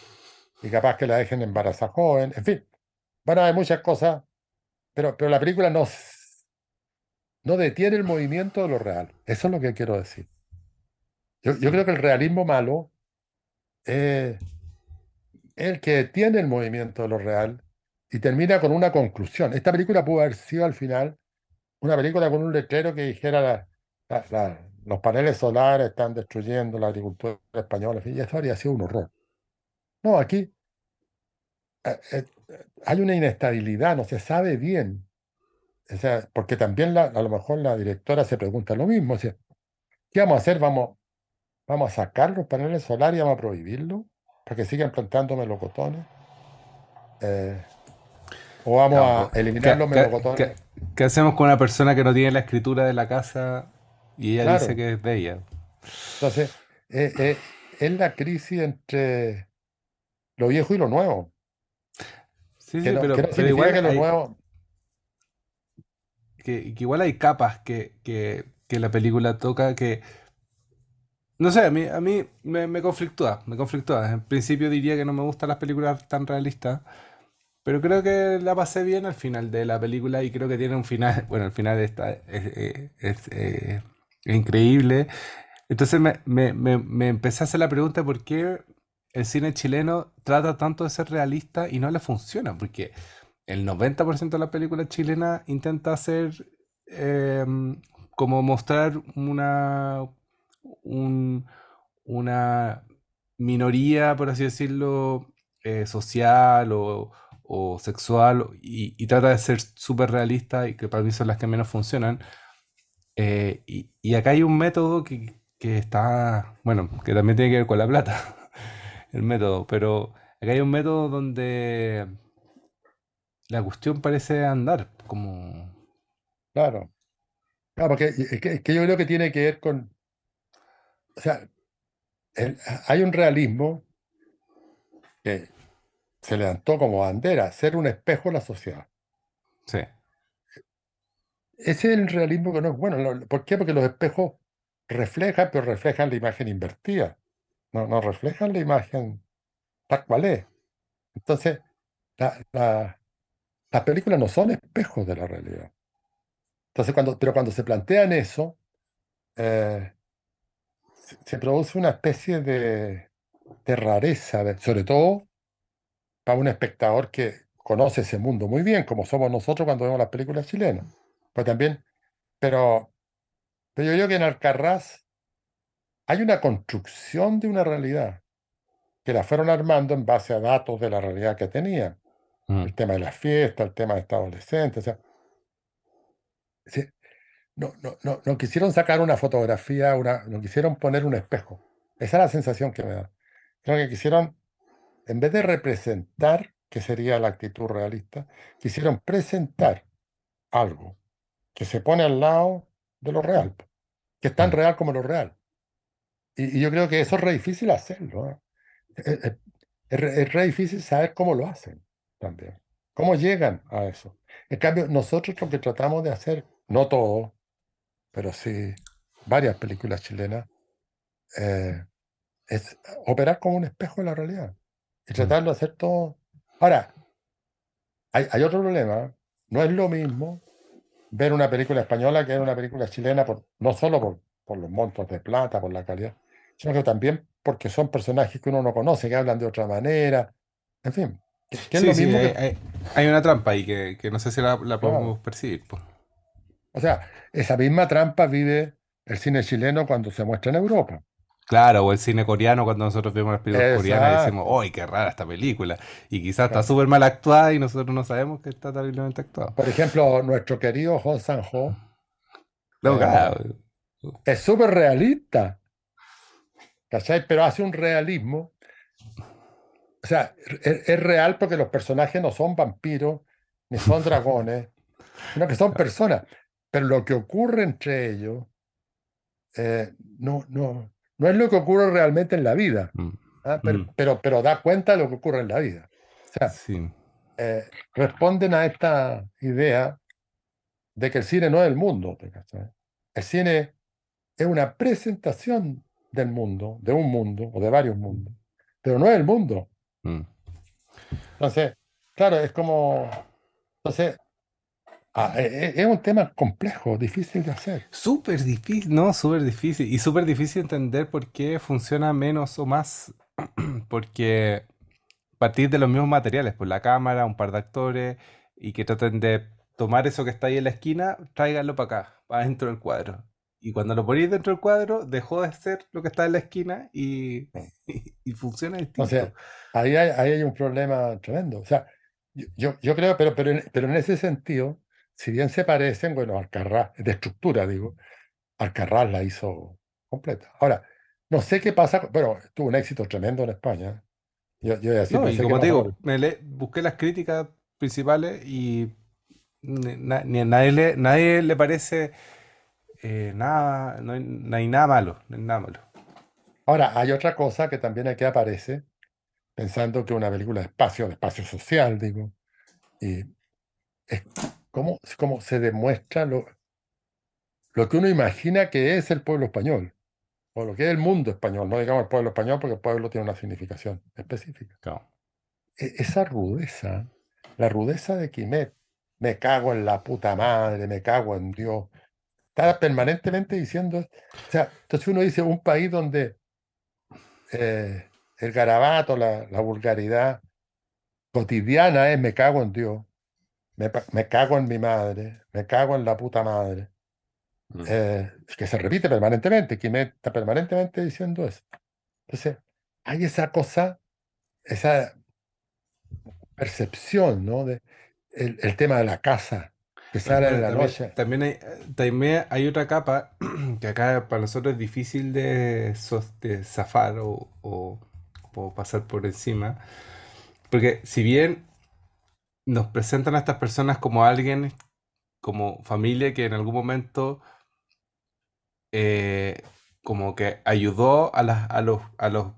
y capaz que la dejen embarazada joven. En fin, van a haber muchas cosas, pero, pero la película no, no detiene el movimiento de lo real. Eso es lo que quiero decir. Yo, yo creo que el realismo malo es, el que tiene el movimiento de lo real y termina con una conclusión. Esta película pudo haber sido al final una película con un letrero que dijera la- los paneles solares están destruyendo la agricultura española, y eso habría sido un horror. No, aquí eh, eh, hay una inestabilidad, no se sabe bien. O sea, porque también la- a lo mejor la directora se pregunta lo mismo. o sea, ¿qué vamos a hacer? ¿Vamos, vamos a sacar los paneles solares y vamos a prohibirlo para que sigan plantando melocotones? Eh, ¿o vamos No, a eliminar ¿qué, los melocotones? qué- qué hacemos con una persona que no tiene la escritura de la casa y ella dice que es de ella? Entonces, eh, eh, es la crisis entre lo viejo y lo nuevo. Sí, Que sí, no, que pero, no pero igual que lo hay, nuevo. que, que igual hay capas que, que, que la película toca que, no sé, a mí, a mí me, me conflictúa, me conflictúa. En principio diría que no me gustan las películas tan realistas, pero creo que la pasé bien al final de la película y creo que tiene un final, bueno, el final está, es, es- es, eh, es increíble. Entonces me, me, me, empecé a hacer la pregunta por qué el cine chileno trata tanto de ser realista y no le funciona, porque el 90% de la película chilena intenta hacer em, como mostrar una, un- una minoría, por así decirlo, eh, social o, o sexual y, y trata de ser súper realista y que para mí son las que menos funcionan. Eh, y, y acá hay un método que, que está, bueno, que también tiene que ver con la plata, el método, pero acá hay un método donde la cuestión parece andar, como... Claro. Claro, porque es que, es que yo creo que tiene que ver con. O sea, el- hay un realismo que se levantó como bandera, ser un espejo de la sociedad. Sí, Ese es el realismo que no es bueno. ¿Por qué? Porque los espejos reflejan, pero reflejan la imagen invertida. No, no reflejan la imagen tal cual es. Entonces, la- la- las películas no son espejos de la realidad. Entonces, cuando, pero cuando se plantean eso, eh, se, produce una especie de, rareza, sobre todo para un espectador que conoce ese mundo muy bien, como somos nosotros cuando vemos las películas chilenas. Pues también, pero, pero yo creo que en Alcarrás hay una construcción de una realidad que la fueron armando en base a datos de la realidad que tenían. mm, El tema de las fiestas, el tema de estos adolescentes. O sea, no, no, no, no quisieron sacar una fotografía, una, no quisieron poner un espejo. Esa es la sensación que me da. Creo que quisieron, en vez de representar, que sería la actitud realista, quisieron presentar algo que se pone al lado de lo real, que es tan real como lo real. Y, y yo creo que eso es re difícil hacerlo. ¿eh? Es, es- es re es re difícil saber cómo lo hacen también, cómo llegan a eso. En cambio, nosotros lo que tratamos de hacer, no todo, pero sí varias películas chilenas, eh, es operar como un espejo de la realidad y mm. tratar de hacer todo. Ahora, hay, hay otro problema. No es lo mismo ver una película española que ver una película chilena, por, no solo por, por los montos de plata, por la calidad, sino que también porque son personajes que uno no conoce, que hablan de otra manera. En fin, que, que es Sí, lo sí, mismo hay, que. hay- hay una trampa ahí que, que no sé si la, la Claro. podemos percibir. O sea, esa misma trampa vive el cine chileno cuando se muestra en Europa. Claro, o el cine coreano cuando nosotros vemos las películas coreanas y decimos, Exacto. ¡ay, qué rara esta película! Y quizás está súper mal actuada y nosotros no sabemos que está terriblemente actuada. Por ejemplo, nuestro querido Hong Sang-ho No, eh, claro. es súper realista, ¿cachai? Pero hace un realismo. O sea, es, es real porque los personajes no son vampiros ni son dragones, sino que son personas. Pero lo que ocurre entre ellos eh, no, no, no es lo que ocurre realmente en la vida, Mm, ¿ah? Pero, mm, pero, pero da cuenta de lo que ocurre en la vida. O sea, sí. eh, responden a esta idea de que el cine no es el mundo. El cine es una presentación del mundo, de un mundo o de varios mundos, pero no es el mundo. mm. Entonces, claro, es como, entonces, ah, e- e- es un tema complejo, difícil de hacer. Súper difícil, no, súper difícil. Y súper difícil entender por qué funciona menos o más. Porque partir de los mismos materiales, pues la cámara, un par de actores, y que traten de tomar eso que está ahí en la esquina, tráiganlo para acá, para dentro del cuadro. Y cuando lo ponéis dentro del cuadro, dejó de ser lo que está en la esquina y, y, funciona distinto. O sea, ahí hay, ahí hay un problema tremendo. O sea, yo, yo creo, pero, pero, en, pero en ese sentido, si bien se parecen, bueno, Alcarrás, de estructura digo, Alcarrás la hizo completa. Ahora, no sé qué pasa, pero tuvo un éxito tremendo en España. Yo, yo así no, y como te digo, me le, busqué las críticas principales y ni, a nadie le, nadie le parece eh, nada, no hay, nada malo, no hay nada malo. Ahora, hay otra cosa que también aquí aparece, pensando que una película de espacio, de espacio social, digo, y es como, como se demuestra lo, lo que uno imagina que es el pueblo español, o lo que es el mundo español, no digamos el pueblo español, porque el pueblo tiene una significación específica. E, esa rudeza, la rudeza de Quimet, me cago en la puta madre, me cago en Dios, está permanentemente diciendo, o sea, entonces uno dice un país donde eh, el garabato, la, vulgaridad cotidiana es me cago en Dios, me, me, cago en mi madre, me cago en la puta madre. Mm. Eh, que se repite permanentemente, que me está permanentemente diciendo eso. Entonces, hay esa cosa, esa percepción, ¿no? De el, el tema de la casa, que sale en la también, noche. También hay, también hay otra capa que acá para nosotros es difícil de, de zafar o, o, o pasar por encima. Porque si bien nos presentan a estas personas como alguien, como familia que en algún momento eh, como que ayudó a, las, a, los, a, los,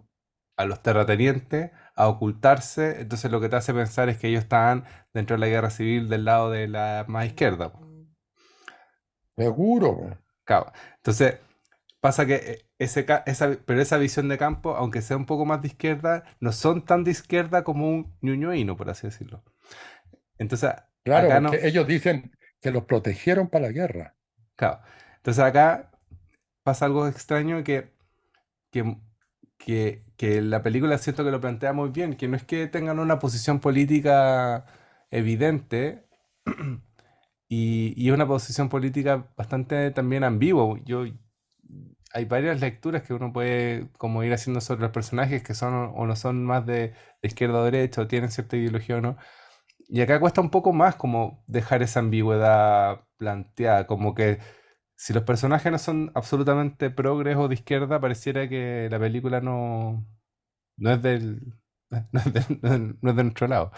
a los terratenientes a ocultarse, entonces lo que te hace pensar es que ellos estaban dentro de la guerra civil del lado de la más izquierda. Seguro. Claro. Entonces, pasa que eh, ese, esa, pero esa visión de campo, aunque sea un poco más de izquierda, no son tan de izquierda como un ñuñoíno, por así decirlo. Entonces, claro, ellos dicen que los protegieron para la guerra. Claro. Entonces acá pasa algo extraño que, que, que, la película siento que lo plantea muy bien, que no es que tengan una posición política evidente y, y una posición política bastante también ambigua. Yo, hay varias lecturas que uno puede como ir haciendo sobre los personajes que son o no son más de, de izquierda o derecha o tienen cierta ideología o no. Y acá cuesta un poco más como dejar esa ambigüedad planteada, como que si los personajes no son absolutamente progres o de izquierda, pareciera que la película no, no es del no es de, nuestro lado.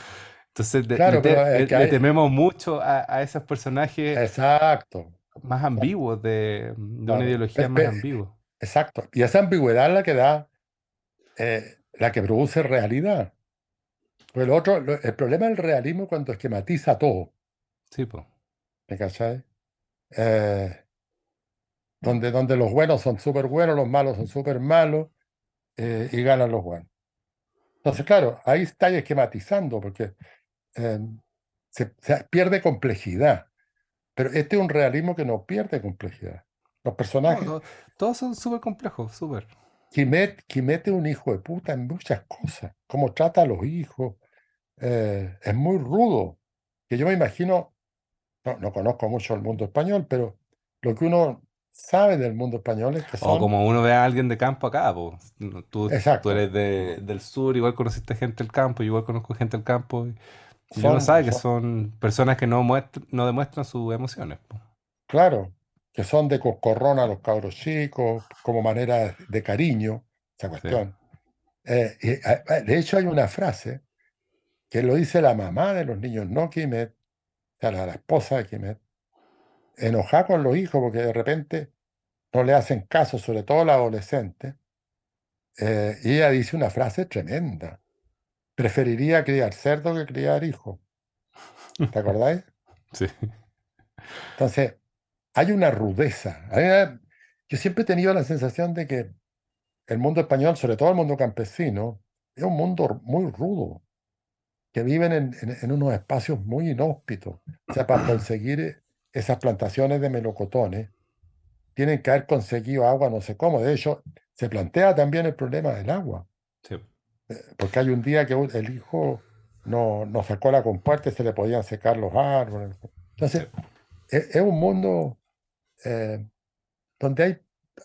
Entonces le, tememos mucho a, esos personajes exacto. más ambiguos, de, una ideología más ambigua. Exacto. Y esa ambigüedad es la que da, eh, la que produce realidad. Pues el otro, el problema del realismo cuando esquematiza todo. Sí, pues. ¿Me cachai? Eh, donde, donde los buenos son súper buenos, los malos son súper malos eh, y ganan los buenos. Entonces, claro, ahí está esquematizando porque em, se, pierde complejidad. Pero este es un realismo que no pierde complejidad. Los personajes. todos son súper complejos, súper. Quimet, es un hijo de puta en muchas cosas. Cómo trata a los hijos. Eh, es muy rudo. Que yo me imagino, no, no conozco mucho el mundo español, pero lo que uno sabe del mundo español es que O como uno ve a alguien de campo acá, pues. Tú, tú eres de- del sur, igual conociste gente del campo, igual conozco gente del campo. Y, uno sabe que son personas que no, no demuestran sus emociones. claro, que son de coscorrón a los cabros chicos, como manera de cariño, esa cuestión. Eh, de hecho, hay una frase que lo dice la mamá de los niños, no Kimet, o sea, la, esposa de Kimet, enojada con los hijos porque de repente no le hacen caso, sobre todo la adolescente. Eh, y ella dice una frase tremenda. Preferiría criar cerdo que criar hijo. ¿Te acordáis? Sí. Entonces, hay una rudeza. Yo siempre he tenido la sensación de que el mundo español, sobre todo el mundo campesino, es un mundo muy rudo, que viven en, en unos espacios muy inhóspitos. O sea, para conseguir esas plantaciones de melocotones tienen que haber conseguido agua no sé cómo. De hecho, se plantea también el problema del agua. porque hay un día que el hijo no, no sacó la compuerta y se le podían secar los árboles. Sí. Entonces, es, es un mundo eh, donde hay,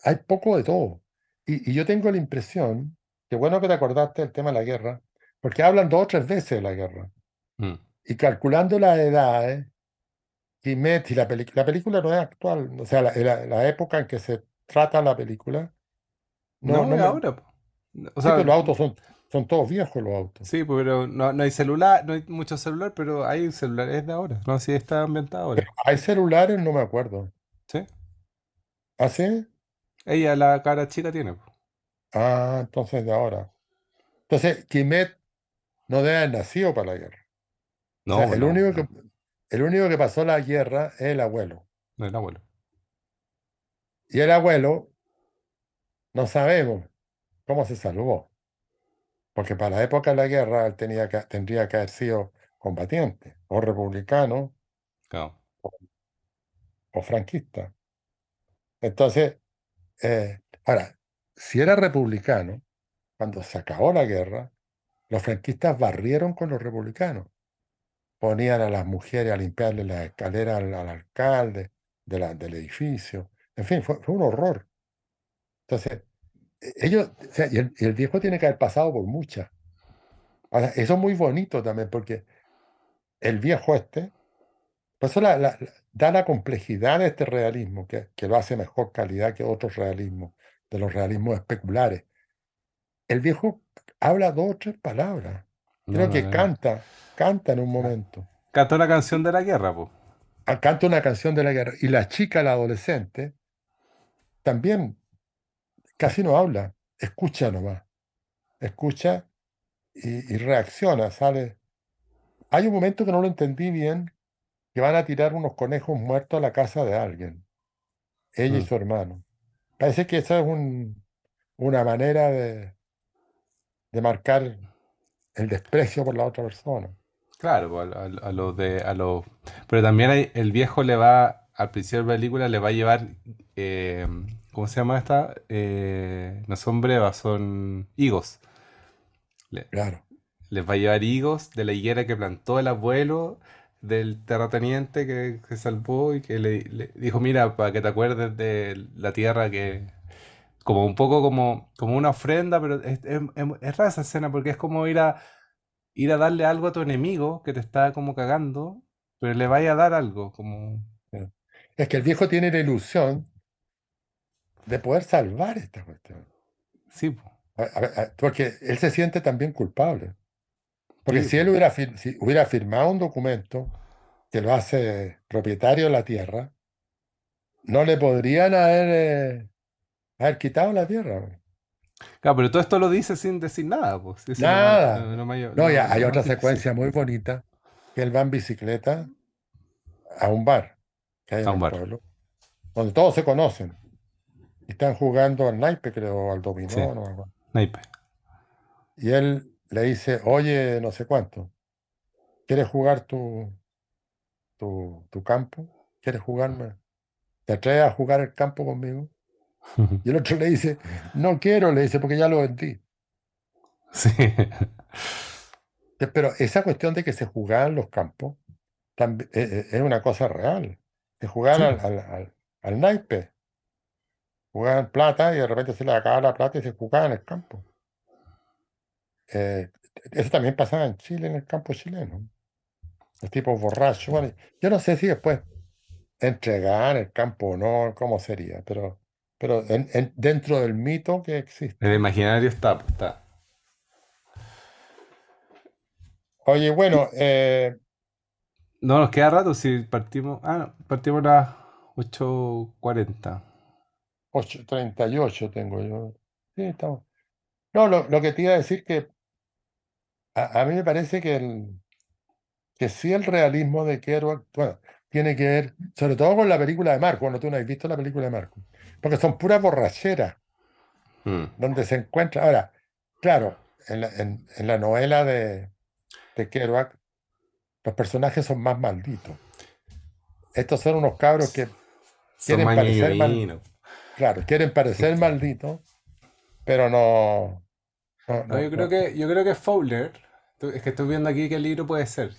hay poco de todo. Y, y yo tengo la impresión, que bueno que te acordaste del tema de la guerra, porque hablan dos o tres veces de la guerra. Mm. Y calculando las edades, Quimet y la película, la película no es actual, o sea, la, la- la época en que se trata la película, no, No, no me, ahora. O sea, los autos son, son todos viejos los autos. sí, pero no, no hay celular, no hay mucho celular, pero hay celulares de ahora. No, sí está ambientado ahora. Hay celulares, no me acuerdo. Sí. ¿Ah, sí? Ella, la cara chica, tiene. Ah, entonces de ahora. Entonces, Quimet no debe haber nacido para la guerra. O No, sea, el no, único no, que, el único que pasó la guerra es el abuelo. el abuelo. Y el abuelo, no sabemos cómo se salvó. Porque para la época de la guerra él tenía que, tendría que haber sido combatiente, o republicano, Claro. o franquista. Entonces, eh, ahora, si era republicano, cuando se acabó la guerra, los franquistas barrieron con los republicanos. Ponían a las mujeres a limpiarle la escalera al, al alcalde del edificio. En fin, fue, un horror. Entonces, e- ellos, o sea, y el, viejo tiene que haber pasado por muchas. Ahora, eso es muy bonito también, porque el viejo este, por eso la- da la complejidad de este realismo, que, que lo hace mejor calidad que otros realismos, de los realismos especulares. El viejo habla dos o tres palabras. Creo no, que no. canta, canta en un momento. Cantó la canción de la guerra, pues. Ah, Canta una canción de la guerra. Y la chica, la adolescente, también casi no habla, escucha nomás. Escucha y, y reacciona, sale. Hay un momento que no lo entendí bien, que van a tirar unos conejos muertos a la casa de alguien, ella y Mm. su hermano. Parece que esa es un- una manera de, de marcar el desprecio por la otra persona. Claro, pues, a, a- a los de, a los, pero también hay- el viejo le va, al principio de la película, le va a llevar, eh, ¿cómo se llama esta? Eh, no son brevas, son higos. Le- Claro. les va a llevar higos de la higuera que plantó el abuelo del terrateniente que se salvó y que le, le dijo, mira, para que te acuerdes de la tierra que... Como un poco como, como una ofrenda, pero es, es- es- es rara esa escena porque es como ir a, ir a darle algo a tu enemigo que te está como cagando, pero le vaya a dar algo, como... Es que el viejo tiene la ilusión de poder salvar esta cuestión. Sí, po. A- a- a- Porque él se siente también culpable. Porque Sí, si él hubiera, fir- si hubiera firmado un documento que lo hace propietario de la tierra, no le podrían haber, eh, haber quitado la tierra. güey. Claro, pero todo esto lo dice sin decir nada, pues. Sí, Nada. no- no me- No, no- y hay otra secuencia muy bonita, que él va en bicicleta a un bar que hay en A un el bar. pueblo, donde todos se conocen. Y están jugando al naipe, creo, o al dominó, Sí. me acuerdo. Naipe. Y él le dice, oye, no sé cuánto, ¿quieres jugar tu, tu, tu campo? ¿Quieres jugarme? ¿Te atreves a jugar el campo conmigo? Y el otro le dice, no quiero, le dice, porque ya lo vendí. Sí. Pero esa cuestión de que se jugaban los campos tambi- eh, eh, es una cosa real. Se jugaban Sí. al, al, al- al naipe. Jugaban plata y de repente se les acababa la plata y se jugaban en el campo. Eh, eso también pasaba en Chile, en el campo chileno. Los tipos borrachos. Bueno, yo no sé si después entregaban el campo o no, cómo sería, pero, pero en- en- dentro del mito que existe. El imaginario está, pues, está. Oye, bueno, eh, No nos queda rato si partimos. Ah, no, partimos a las 8.40. 8.38 tengo yo. Sí, estamos. No, lo, lo que te iba a decir que a, a mí me parece que, el, que sí el realismo de Kerouac, bueno, tiene que ver, sobre todo con la película de Marco, cuando tú no has visto la película de Marco, porque son puras borracheras Mm. donde se encuentra. Ahora, claro, en la, en, en la novela de, de Kerouac, los personajes son más malditos. Estos son unos cabros que, Quieren parecer mal- claro, quieren parecer malditos, pero no, No, No, no, yo creo que, yo creo que Fowler, es que estoy viendo aquí qué libro puede ser.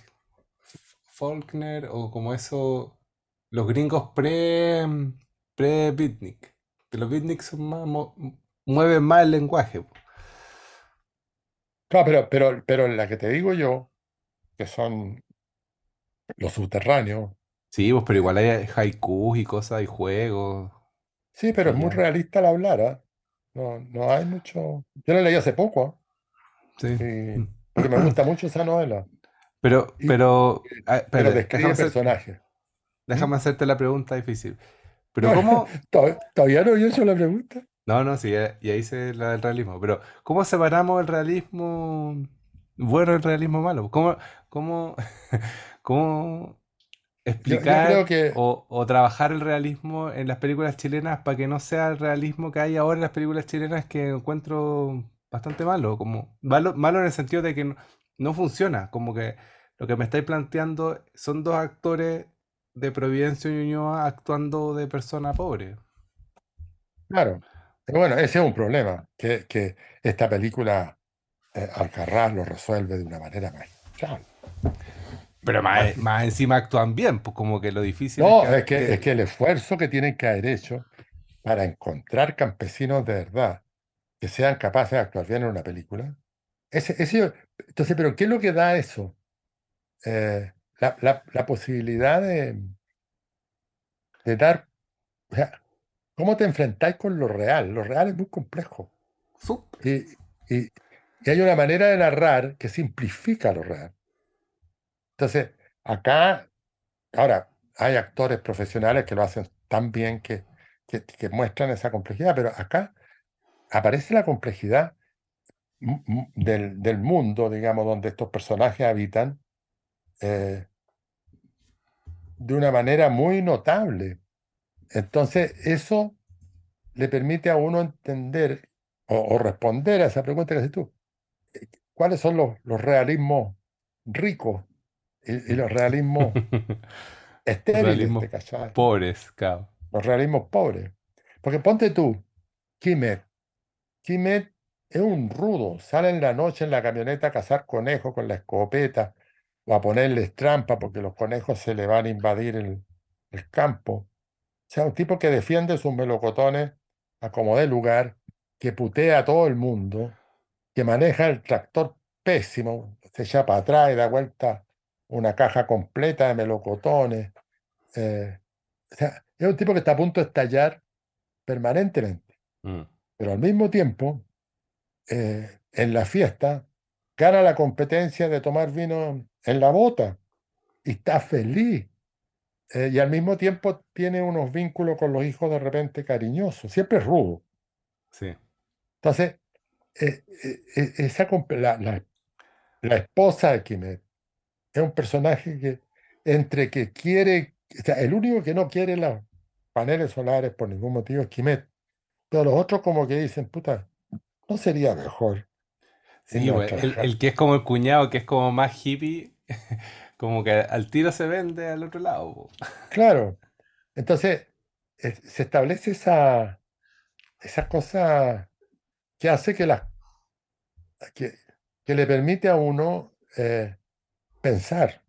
Faulkner o como eso, los gringos pre, pre beatnik. Que los beatnik son más, mo- mueven más el lenguaje. Claro, pero, pero, pero la que te digo yo, que son los subterráneos, Sí, pues, pero eh, igual hay haikus y cosas y juegos sí, pero es muy realista al hablar, ¿ah? No, no hay mucho. Yo la leí hace poco, ¿ah? Sí. Y- porque me gusta mucho esa novela. Pero, Y- pero, ah, Pero espérate, describe déjame, hacer- personajes. déjame hacerte la pregunta difícil. Pero ¿cómo? Tod- Todavía no he hecho la pregunta. No, no, sí, ya, ya hice la del realismo. Pero ¿cómo separamos el realismo bueno del realismo malo? ¿Cómo, cómo, cómo Yo, yo explicar que, o, o trabajar el realismo en las películas chilenas para que no sea el realismo que hay ahora en las películas chilenas que encuentro bastante malo? Como malo, malo en el sentido de que no, no funciona. Como que lo que me estáis planteando son dos actores de Providencia y Ñuñoa actuando de persona pobre. claro, pero bueno, ese es un problema, que, que esta película eh, Alcarrás lo resuelve de una manera magistral. Pero más, más encima actúan bien, pues como que lo difícil No, es es que, que, es que el esfuerzo que tienen que haber hecho para encontrar campesinos de verdad que sean capaces de actuar bien en una película. Ese, ese- entonces, ¿pero qué es lo que da eso? Eh, la, la- la posibilidad de, de dar, o sea, ¿cómo te enfrentáis con lo real? Lo real es muy complejo. Y, y- y hay una manera de narrar que simplifica lo real. Entonces, acá, ahora, hay actores profesionales que lo hacen tan bien que, que, que muestran esa complejidad, pero acá aparece la complejidad del, del mundo, digamos, donde estos personajes habitan, eh, de una manera muy notable. Entonces, eso le permite a uno entender o, o responder a esa pregunta que haces tú. eh, ¿Cuáles son los, los realismos ricos y, y los realismos estériles, Realismos ¿te cachai? pobres, claro. Los realismos pobres. Porque ponte tú, Kimet. Kimet es un rudo, sale en la noche en la camioneta a cazar conejos con la escopeta o a ponerles trampa porque los conejos se le van a invadir el, el campo. O sea, un tipo que defiende sus melocotones a como dé lugar, que putea a todo el mundo, que maneja el tractor pésimo, se echa para atrás y da vuelta una caja completa de melocotones. eh, o sea, es un tipo que está a punto de estallar permanentemente, Mm. pero al mismo tiempo, eh, en la fiesta, gana la competencia de tomar vino en la bota y está feliz. eh, y al mismo tiempo tiene unos vínculos con los hijos de repente cariñosos, siempre es rudo. Sí. Entonces, eh, eh, esa, comp- la, la- la esposa de Quimet es un personaje que entre que quiere, o sea, el único que no quiere los paneles solares por ningún motivo es Quimet, pero los otros como que dicen, puta, ¿no sería mejor Sí, güey, el, que es como el cuñado, que es como más hippie, como que al tiro se vende al otro lado. po. Claro, entonces eh, se establece esa, esa cosa que hace que, las que, que le permite a uno eh, pensar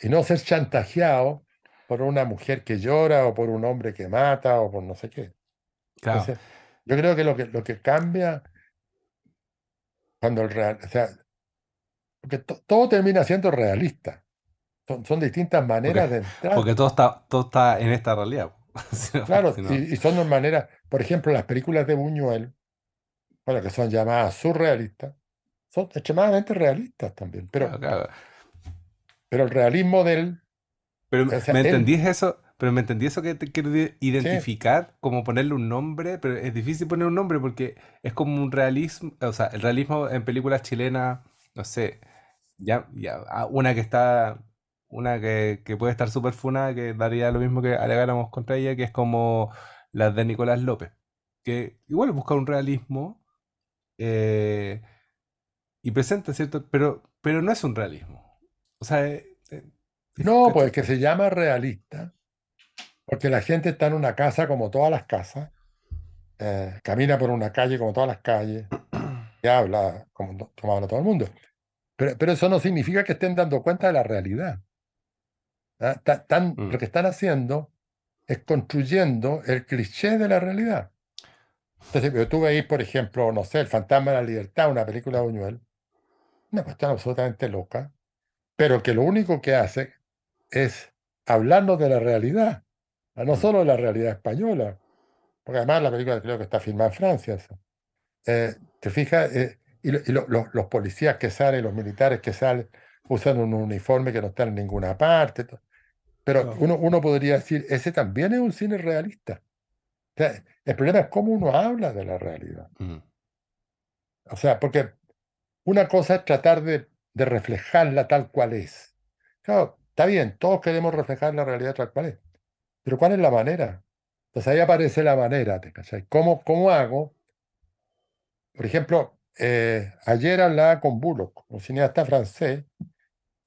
y no ser chantajeado por una mujer que llora o por un hombre que mata o por no sé qué. Claro. Entonces, yo creo que lo que, lo que cambia cuando el real, o sea, porque to- todo termina siendo realista. Son, son distintas maneras de entrar. Porque todo está, todo está en esta realidad. po. Si no- Claro, si no- y, y son maneras, por ejemplo, las películas de Buñuel, bueno, que son llamadas surrealistas, son extremadamente realistas también, pero, claro, claro. pero el realismo del, Pero o sea, me él- entendís eso, pero me entendí eso que te quiero de- identificar, como ponerle un nombre, pero es difícil poner un nombre porque es como un realismo, o sea, el realismo en películas chilenas, no sé, ya, ya, una que está, una que, que puede estar súper funada, que daría lo mismo que alegáramos contra ella, que es como las de Nicolás López, que igual busca un realismo eh, y presenta, ¿cierto? Pero, pero no es un realismo. O sea, eh, eh, No, pues que se llama realista, porque la gente está en una casa como todas las casas, eh, camina por una calle como todas las calles, que habla como, como habla todo el mundo. Pero, pero eso no significa que estén dando cuenta de la realidad. ¿ah? Tan- Mm, lo que están haciendo es construyendo el cliché de la realidad. Entonces, pero tú veis, por ejemplo, no sé, El Fantasma de la Libertad, una película de Buñuel, una cuestión absolutamente loca, pero que lo único que hace es hablarnos de la realidad, no mm, solo la realidad española, porque además la película creo que está filmada en Francia. Eh, ¿te fijas? Eh, y lo- y lo- lo- los policías que salen, los militares que salen, usan un uniforme que no está en ninguna parte. Pero claro. uno, uno podría decir, ese también es un cine realista. O sea, el problema es cómo uno habla de la realidad. Mm, O sea, porque una cosa es tratar de, de reflejarla tal cual es. Claro, está bien, todos queremos reflejar la realidad tal cual es, pero ¿cuál es la manera? Entonces ahí aparece la manera, ¿te cachai? ¿Cómo, cómo hago? Por ejemplo, eh, ayer hablaba con Bullock, un cineasta francés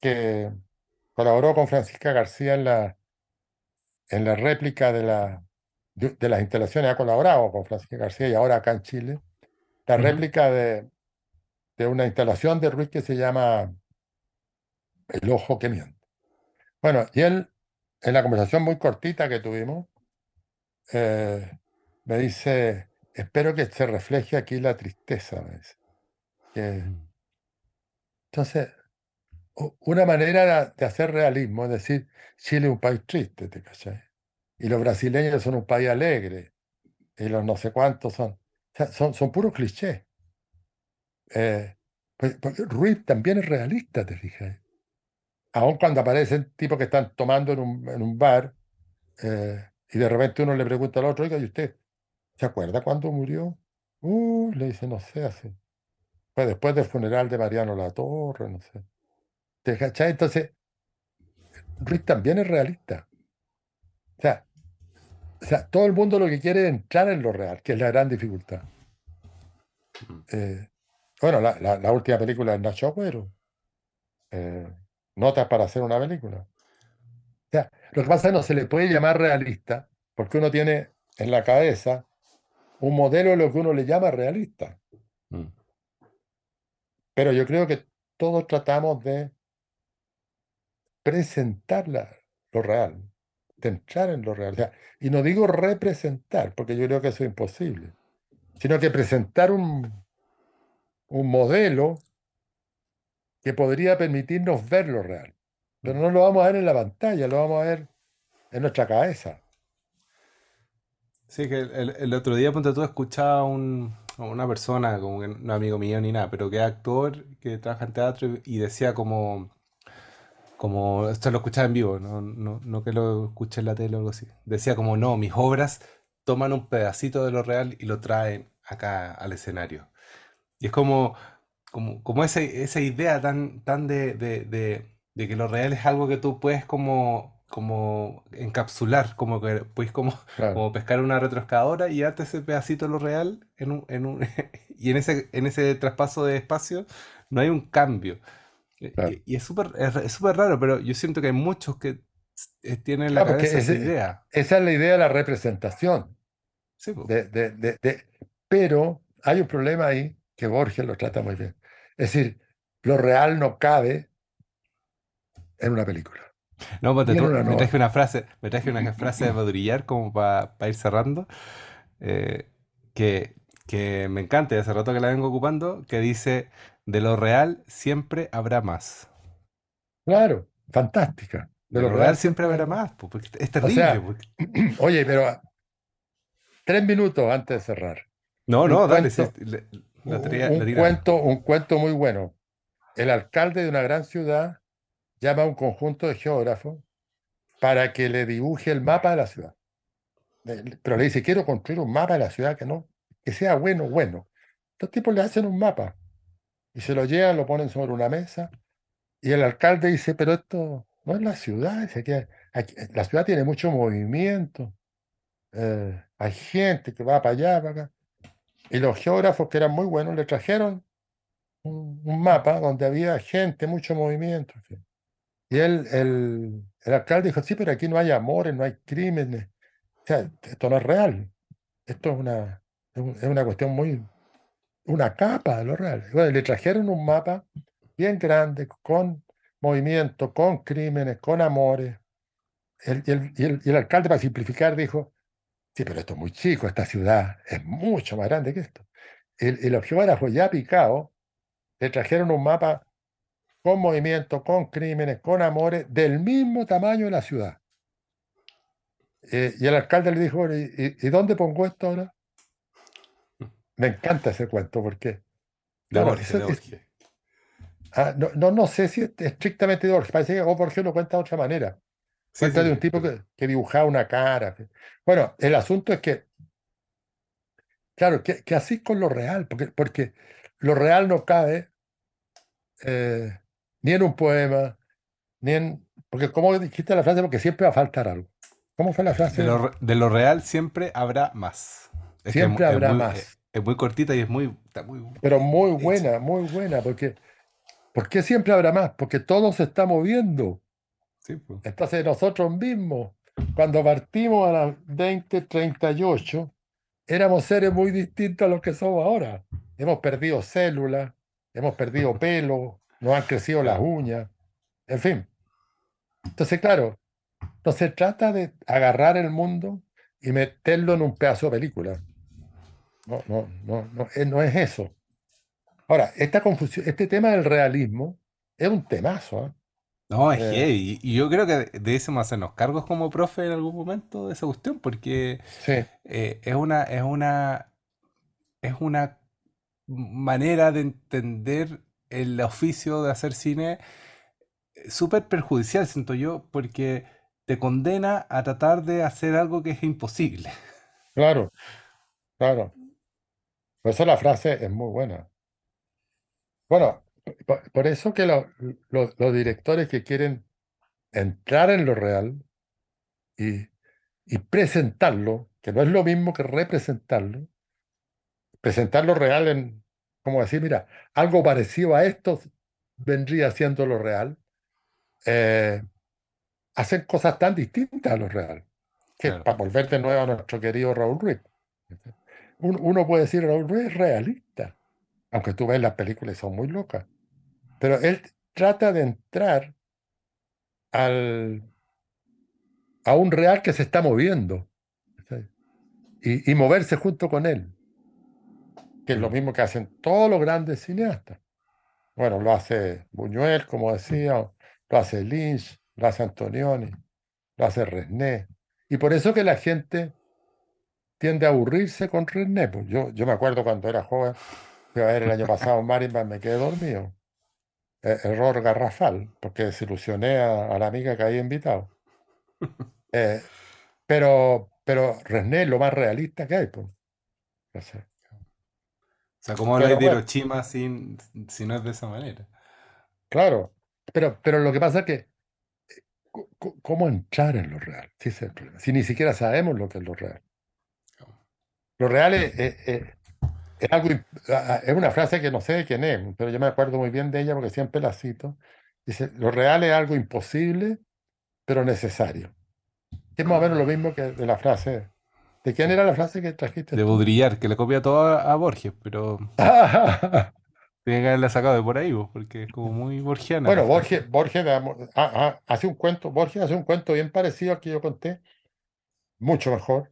que colaboró con Francisca García en la, en la réplica de, la, de, de las instalaciones, ha colaborado con Francisca García y ahora acá en Chile, la ujú, réplica de, de una instalación de Ruiz que se llama El ojo que miente. Bueno, y él, en la conversación muy cortita que tuvimos, eh, me dice, espero que se refleje aquí la tristeza. entonces, una manera de hacer realismo es decir, Chile es un país triste, ¿te cachai? Y los brasileños son un país alegre, y los no sé cuántos son. Son, puros clichés. Eh, pues, Ruiz también es realista, te fijas. Aun cuando aparecen tipos que están tomando en un, en un bar, eh, y de repente uno le pregunta al otro, oiga, ¿y usted se acuerda cuándo murió? Uh, le dice, no sé, hace. Fue después del funeral de Mariano Latorre, no sé. ¿Te cachai? Entonces, Ruiz también es realista. O sea, o sea, todo el mundo lo que quiere es entrar en lo real, que es la gran dificultad. Eh, bueno, la, la- la última película de Nacho Agüero, eh, Notas para hacer una película. O sea, lo que pasa es que no se le puede llamar realista porque uno tiene en la cabeza un modelo de lo que uno le llama realista. mm. Pero yo creo que todos tratamos de presentar la- lo real, de entrar en lo real. O sea, y no digo representar, porque yo creo que eso es imposible, sino que presentar un, un modelo que podría permitirnos ver lo real. Pero no lo vamos a ver en la pantalla, lo vamos a ver en nuestra cabeza. Sí, que el, otro día, ponte tú, escuchaba a un, una persona, como que no amigo mío ni nada, pero que es actor, que trabaja en teatro y, y decía como, como, esto lo escuchaba en vivo, no, no, no que lo escuché en la tele o algo así. Decía como, no, mis obras toman un pedacito de lo real y lo traen acá al escenario. Y es como, como, como esa, esa idea tan, tan de, de, de- de que lo real es algo que tú puedes como, como encapsular, como que puedes como, Claro, como pescar una retroexcavadora y darte ese pedacito de lo real en un, en un, y en ese, en ese traspaso de espacio no hay un cambio. Y, claro. y es súper es, súper raro, pero yo siento que hay muchos que eh, tienen en la Claro, porque cabeza esa ese- idea. esa es la idea de la representación. Sí, de- de- pero hay un problema ahí que Borges lo trata muy bien. Es decir, lo real no cabe en una película. No, en tú, una me traje una frase, me traje una frase de Baudrillard como para ir cerrando, eh, que, que me encanta y hace rato que la vengo ocupando, que dice, de lo real siempre habrá más. Claro, fantástica. De lo real siempre habrá más, porque es terrible. sea, porque- Oye, pero tres minutos antes de cerrar. No, no, dale, cuento- le- la Un, tira- un la tiramos. cuento, un cuento muy bueno. El alcalde de una gran ciudad llama a un conjunto de geógrafos para que le dibuje el mapa de la ciudad. Eh, Pero le dice, quiero construir un mapa de la ciudad que no, que sea bueno, bueno. Estos tipos le hacen un mapa y se lo llevan, lo ponen sobre una mesa y el alcalde dice, pero esto no es la ciudad, aquí- la ciudad tiene mucho movimiento, eh, hay gente que va para allá, para acá. Y los geógrafos que eran muy buenos le trajeron un, mapa donde había gente, mucho movimiento. Y él, el, el alcalde dijo, sí, pero aquí no hay amores, no hay crímenes. O sea, esto no es real. Esto es una, es un- es una cuestión muy, una capa de lo real. Bueno, le trajeron un mapa bien grande, con movimiento, con crímenes, con amores. y, el, alcalde, para simplificar, dijo, sí, pero esto es muy chico, esta ciudad es mucho más grande que esto. El, el geógrafos ya picado le trajeron un mapa con movimiento, con crímenes, con amores, del mismo tamaño de la ciudad. Eh, y el alcalde le dijo, ¿y, dónde pongo esto ahora? Me encanta ese cuento porque... Ah, no, no, sé si es estrictamente de Borges, parece que Borges lo cuenta de otra manera. Cuenta de un tipo que, dibujaba una cara. Bueno, el asunto es que, claro, que, así con lo real, porque, porque lo real no cabe eh, ni en un poema, ni en... Porque como dijiste la frase, porque siempre va a faltar algo. ¿Cómo fue la frase? De lo, real siempre habrá más. siempre habrá más. Es, muy cortita y es muy... Pero muy buena, muy buena, porque... ¿Por qué siempre habrá más? Porque todo se está moviendo. Sí, pues. Entonces nosotros mismos, cuando partimos a las 2038, éramos seres muy distintos a los que somos ahora. Hemos perdido células, hemos perdido pelo, nos han crecido las uñas, en fin. Entonces, claro, no se trata de agarrar el mundo y meterlo en un pedazo de película. No, no, no, no, eh, no es eso. Ahora, esta confusión, este tema del realismo es un temazo. ¿eh? No, es que, eh, y yo creo que debemos hacernos cargos como profe en algún momento de esa cuestión, porque es una, es una, es una manera de entender el oficio de hacer cine súper perjudicial, siento yo, porque te condena a tratar de hacer algo que es imposible. Claro, claro. Por eso la frase es muy buena. Bueno, por, eso que los directores que quieren entrar en lo real y, y presentarlo, que no es lo mismo que representarlo, presentar lo real en, como decir, mira, algo parecido a esto vendría siendo lo real, eh, hacen cosas tan distintas a lo real. Que para volver de nuevo a nuestro querido Raúl Ruiz. Uno puede decir, Raúl Ruiz es realista, aunque tú ves las películas son muy locas. Pero él trata de entrar al, a un real que se está moviendo y, y moverse junto con él, que es lo mismo que hacen todos los grandes cineastas. Bueno, lo hace Buñuel, como decía, lo hace Lynch, lo hace Antonioni, lo hace Resné. Y por eso que la gente tiende a aburrirse con Resné. Pues yo, yo me acuerdo cuando era joven, fui a ver el año pasado Marienbad, me quedé dormido. E, error garrafal, porque desilusioné a, la amiga que había invitado. Eh, pero, pero Resné es lo más realista que hay. Pues. O sea, ¿cómo habláis de Hiroshima sin, si no es de esa manera? Claro, pero, pero lo que pasa es que cómo entrar en lo real. Si ni siquiera sabemos lo que es lo real. Lo real es, algo, es una frase que no sé de quién es, pero yo me acuerdo muy bien de ella porque siempre la cito. Dice, lo real es algo imposible, pero necesario. es más o menos lo mismo que de la frase. ¿De quién era la frase que trajiste? De Baudrillard, que le copia todo a, Borges, pero... Tiene que haberla sacado de por ahí, porque es como muy borgiana. Bueno, Borges, Borges ah, ah, hace un cuento, Borges hace un cuento bien parecido al que yo conté, mucho mejor,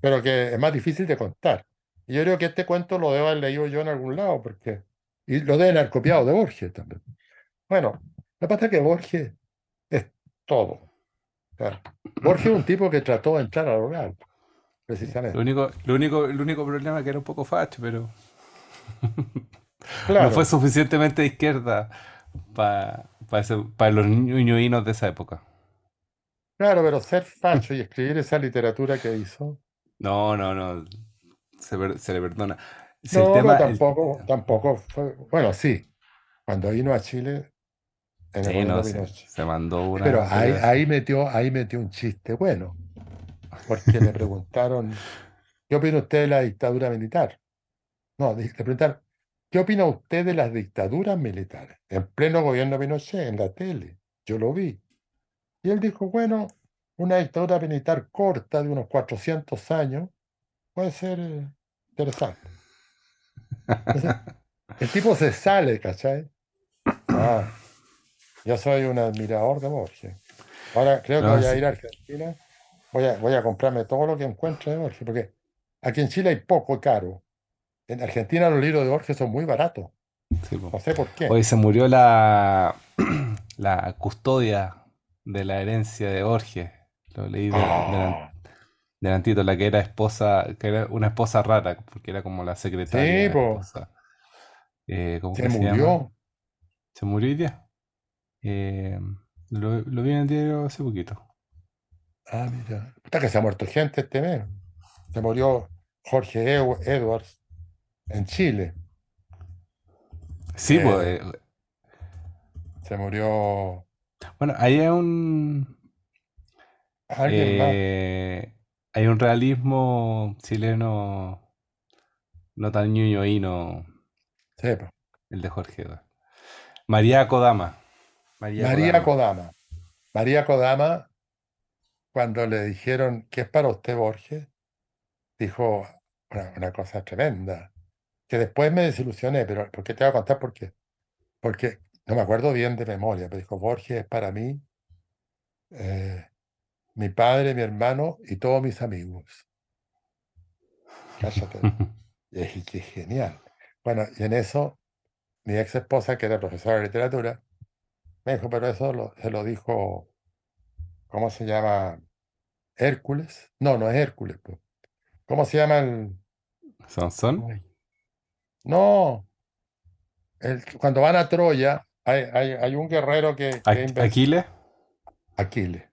pero que es más difícil de contar. Y yo creo que este cuento lo debo haber leído yo en algún lado, porque. Y lo deben haber copiado de Borges también. Bueno, la pasa es que Borges es todo. Borges es un tipo que trató de entrar a lo real, precisamente. Lo único, lo único, el único problema es que era un poco facho, pero. No fue suficientemente de izquierda para los ñuñuinos de esa época. Claro, pero ser facho y escribir esa literatura que hizo. No, no, no. Se, le perdona. no, tema, tampoco, tampoco fue. Bueno, sí. Cuando vino a Chile. En se, mandó una. Pero ahí, ahí, metió, ahí metió un chiste bueno. Porque le preguntaron: ¿Qué opina usted de la dictadura militar? No, le preguntaron: ¿Qué opina usted de las dictaduras militares? En pleno gobierno Pinochet, en la tele. Yo lo vi. Y él dijo, bueno, una dictadura militar corta de unos 400 años puede ser interesante. Entonces, el tipo se sale, ¿cachai? Ah, yo soy un admirador de Borges. Ahora creo que No, voy a ir a Argentina. Voy a, voy a comprarme todo lo que encuentre de Borges, porque aquí en Chile hay poco caro. En Argentina los libros de Borges son muy baratos. sí. No sé por qué. Hoy se murió la, la custodia de la herencia de Borges. Lo leí de, Ah, delantito, la que era esposa, que era una esposa rara, porque era como la secretaria, sí, la esposa. Eh, ¿cómo se que se llama? murió. ¿Se murió hoy día? Eh, lo, lo vi en el diario hace poquito. Ah, mira. Puta que se ha muerto gente este mes. Se murió Jorge Edwards en Chile. Sí, pues, Eh, eh, se murió bueno, ahí hay un, alguien más. Hay un realismo chileno no tan ñoñoíno, Sepa. el de Jorge. María Kodama. María María Kodama. Kodama. María Kodama, cuando le dijeron, ¿qué es para usted, Borges? Dijo una, una cosa tremenda, que después me desilusioné, pero ¿por qué te voy a contar por qué? Porque no me acuerdo bien de memoria, pero dijo, Borges es para mí eh, mi padre, mi hermano y todos mis amigos. Cállate. Y dije, qué genial. Bueno, y en eso, mi ex esposa, que era profesora de literatura, me dijo, pero eso lo- se lo dijo, ¿cómo se llama? Hércules. No, no es Hércules. po. ¿Cómo se llama el...? Sansón. No, el, cuando van a Troya, hay, hay, hay un guerrero que, que Aquiles. Aquiles,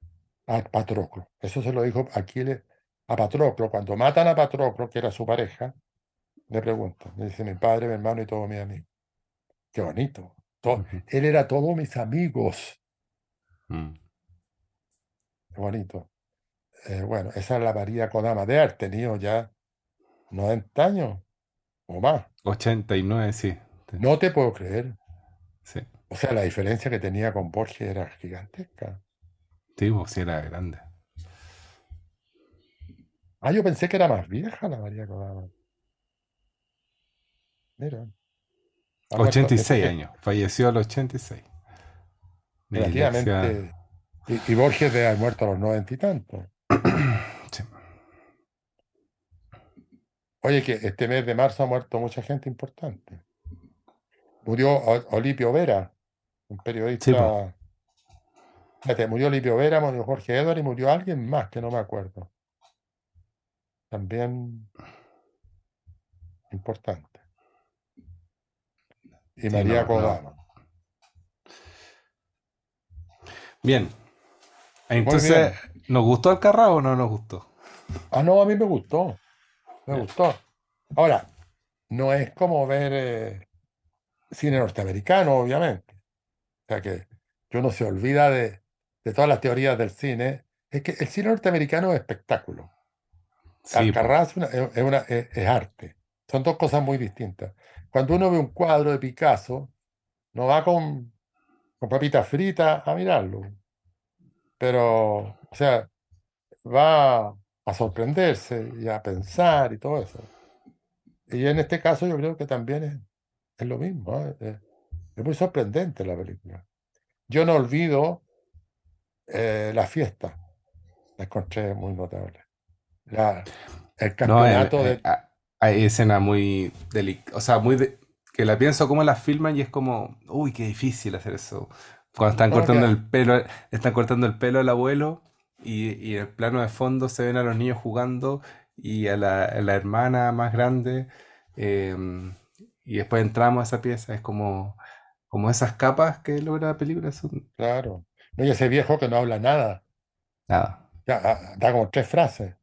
a Patroclo. Eso se lo dijo Aquiles a Patroclo. Cuando matan a Patroclo, que era su pareja, le preguntan, le dice mi padre, mi hermano y todos mis amigos. Qué bonito. Él era todos mis amigos. Mm. Qué bonito. Eh, bueno, esa es la María Kodama de haber tenido ya 90 años o más. 89, sí. No te puedo creer. Sí, O sea, la diferencia que tenía con Borges era gigantesca. Sí, pues era grande. Ah, yo pensé que era más vieja la María Kodama. Mira, ha muerto 86 es- años. Falleció a los 86. De dislexia. relativamente. Y, y Borges debe haber muerto a los noventa y tantos. Sí. Oye, que este mes de marzo ha muerto mucha gente importante. Murió Olipio Vera, un periodista. Fíjate, murió Olipio Vera, murió Jorge Edward y murió alguien más que no me acuerdo. También importante. Y Sí, María no, no. Kodama. Bien. Entonces, ¿nos gustó el carrao o no nos gustó? Ah, no, a mí me gustó. Me gustó. Ahora, no es como ver eh, cine norteamericano, obviamente. O sea que, que uno se olvida de, de todas las teorías del cine. Es que el cine norteamericano es espectáculo. Sí, po. Alcarrás es, una- es, es una- es- es arte. Son dos cosas muy distintas. Cuando uno ve un cuadro de Picasso, no va con, con papitas fritas a mirarlo. Pero, o sea, va a sorprenderse y a pensar y todo eso. Y en este caso yo creo que también es, es lo mismo. ¿eh? Es muy sorprendente la película. Yo no olvido eh, la fiesta. La encontré muy notable. La- el No, eh, campeonato eh, de... ah, hay escenas muy delicadas, o sea, muy de- que la pienso cómo las filman y es como, uy, qué difícil hacer eso. Cuando están No, cortando el pelo, están cortando el pelo al abuelo y, y en el plano de fondo se ven a los niños jugando y a la, a la hermana más grande eh, y después entramos a esa pieza, es como, como esas capas que logra la película son Claro. No, y ese viejo que no habla nada. nada. Ya, ah, da como tres frases.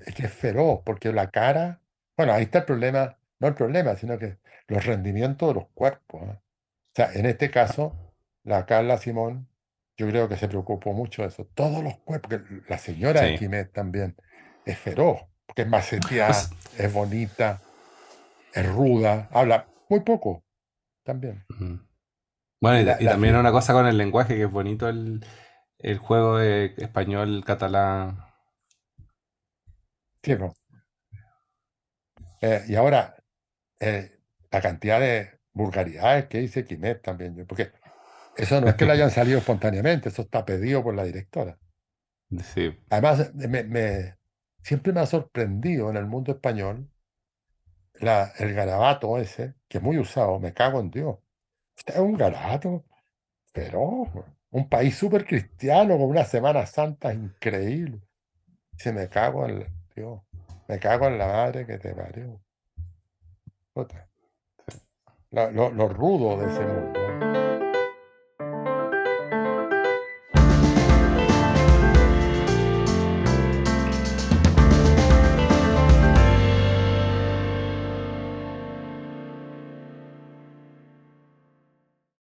Es que es feroz, porque la cara. Bueno, ahí está el problema. No el problema, sino que los rendimientos de los cuerpos. ¿eh? O sea, en este caso, la Carla Simón, yo creo que se preocupó mucho de eso. Todos los cuerpos, la señora de Sí. Quimet también es feroz, porque es maceteada, Pues- es bonita, es ruda, habla muy poco también. Bueno, y, La- y la también una cosa con el lenguaje, que es bonito el, el juego de español, catalán. Sí. Eh, y ahora, eh, la cantidad de vulgaridades que dice Quimet también, yo, porque eso no es que le hayan salido espontáneamente, eso está pedido por la directora. Sí. Además, me, me- siempre me ha sorprendido en el mundo español la- el garabato ese, que es muy usado, me cago en Dios. Es un garabato, pero un país súper cristiano con una Semana Santa increíble. Se me cago en la, Dios, me cago en la madre que te parió. Lo rudo de ese mundo.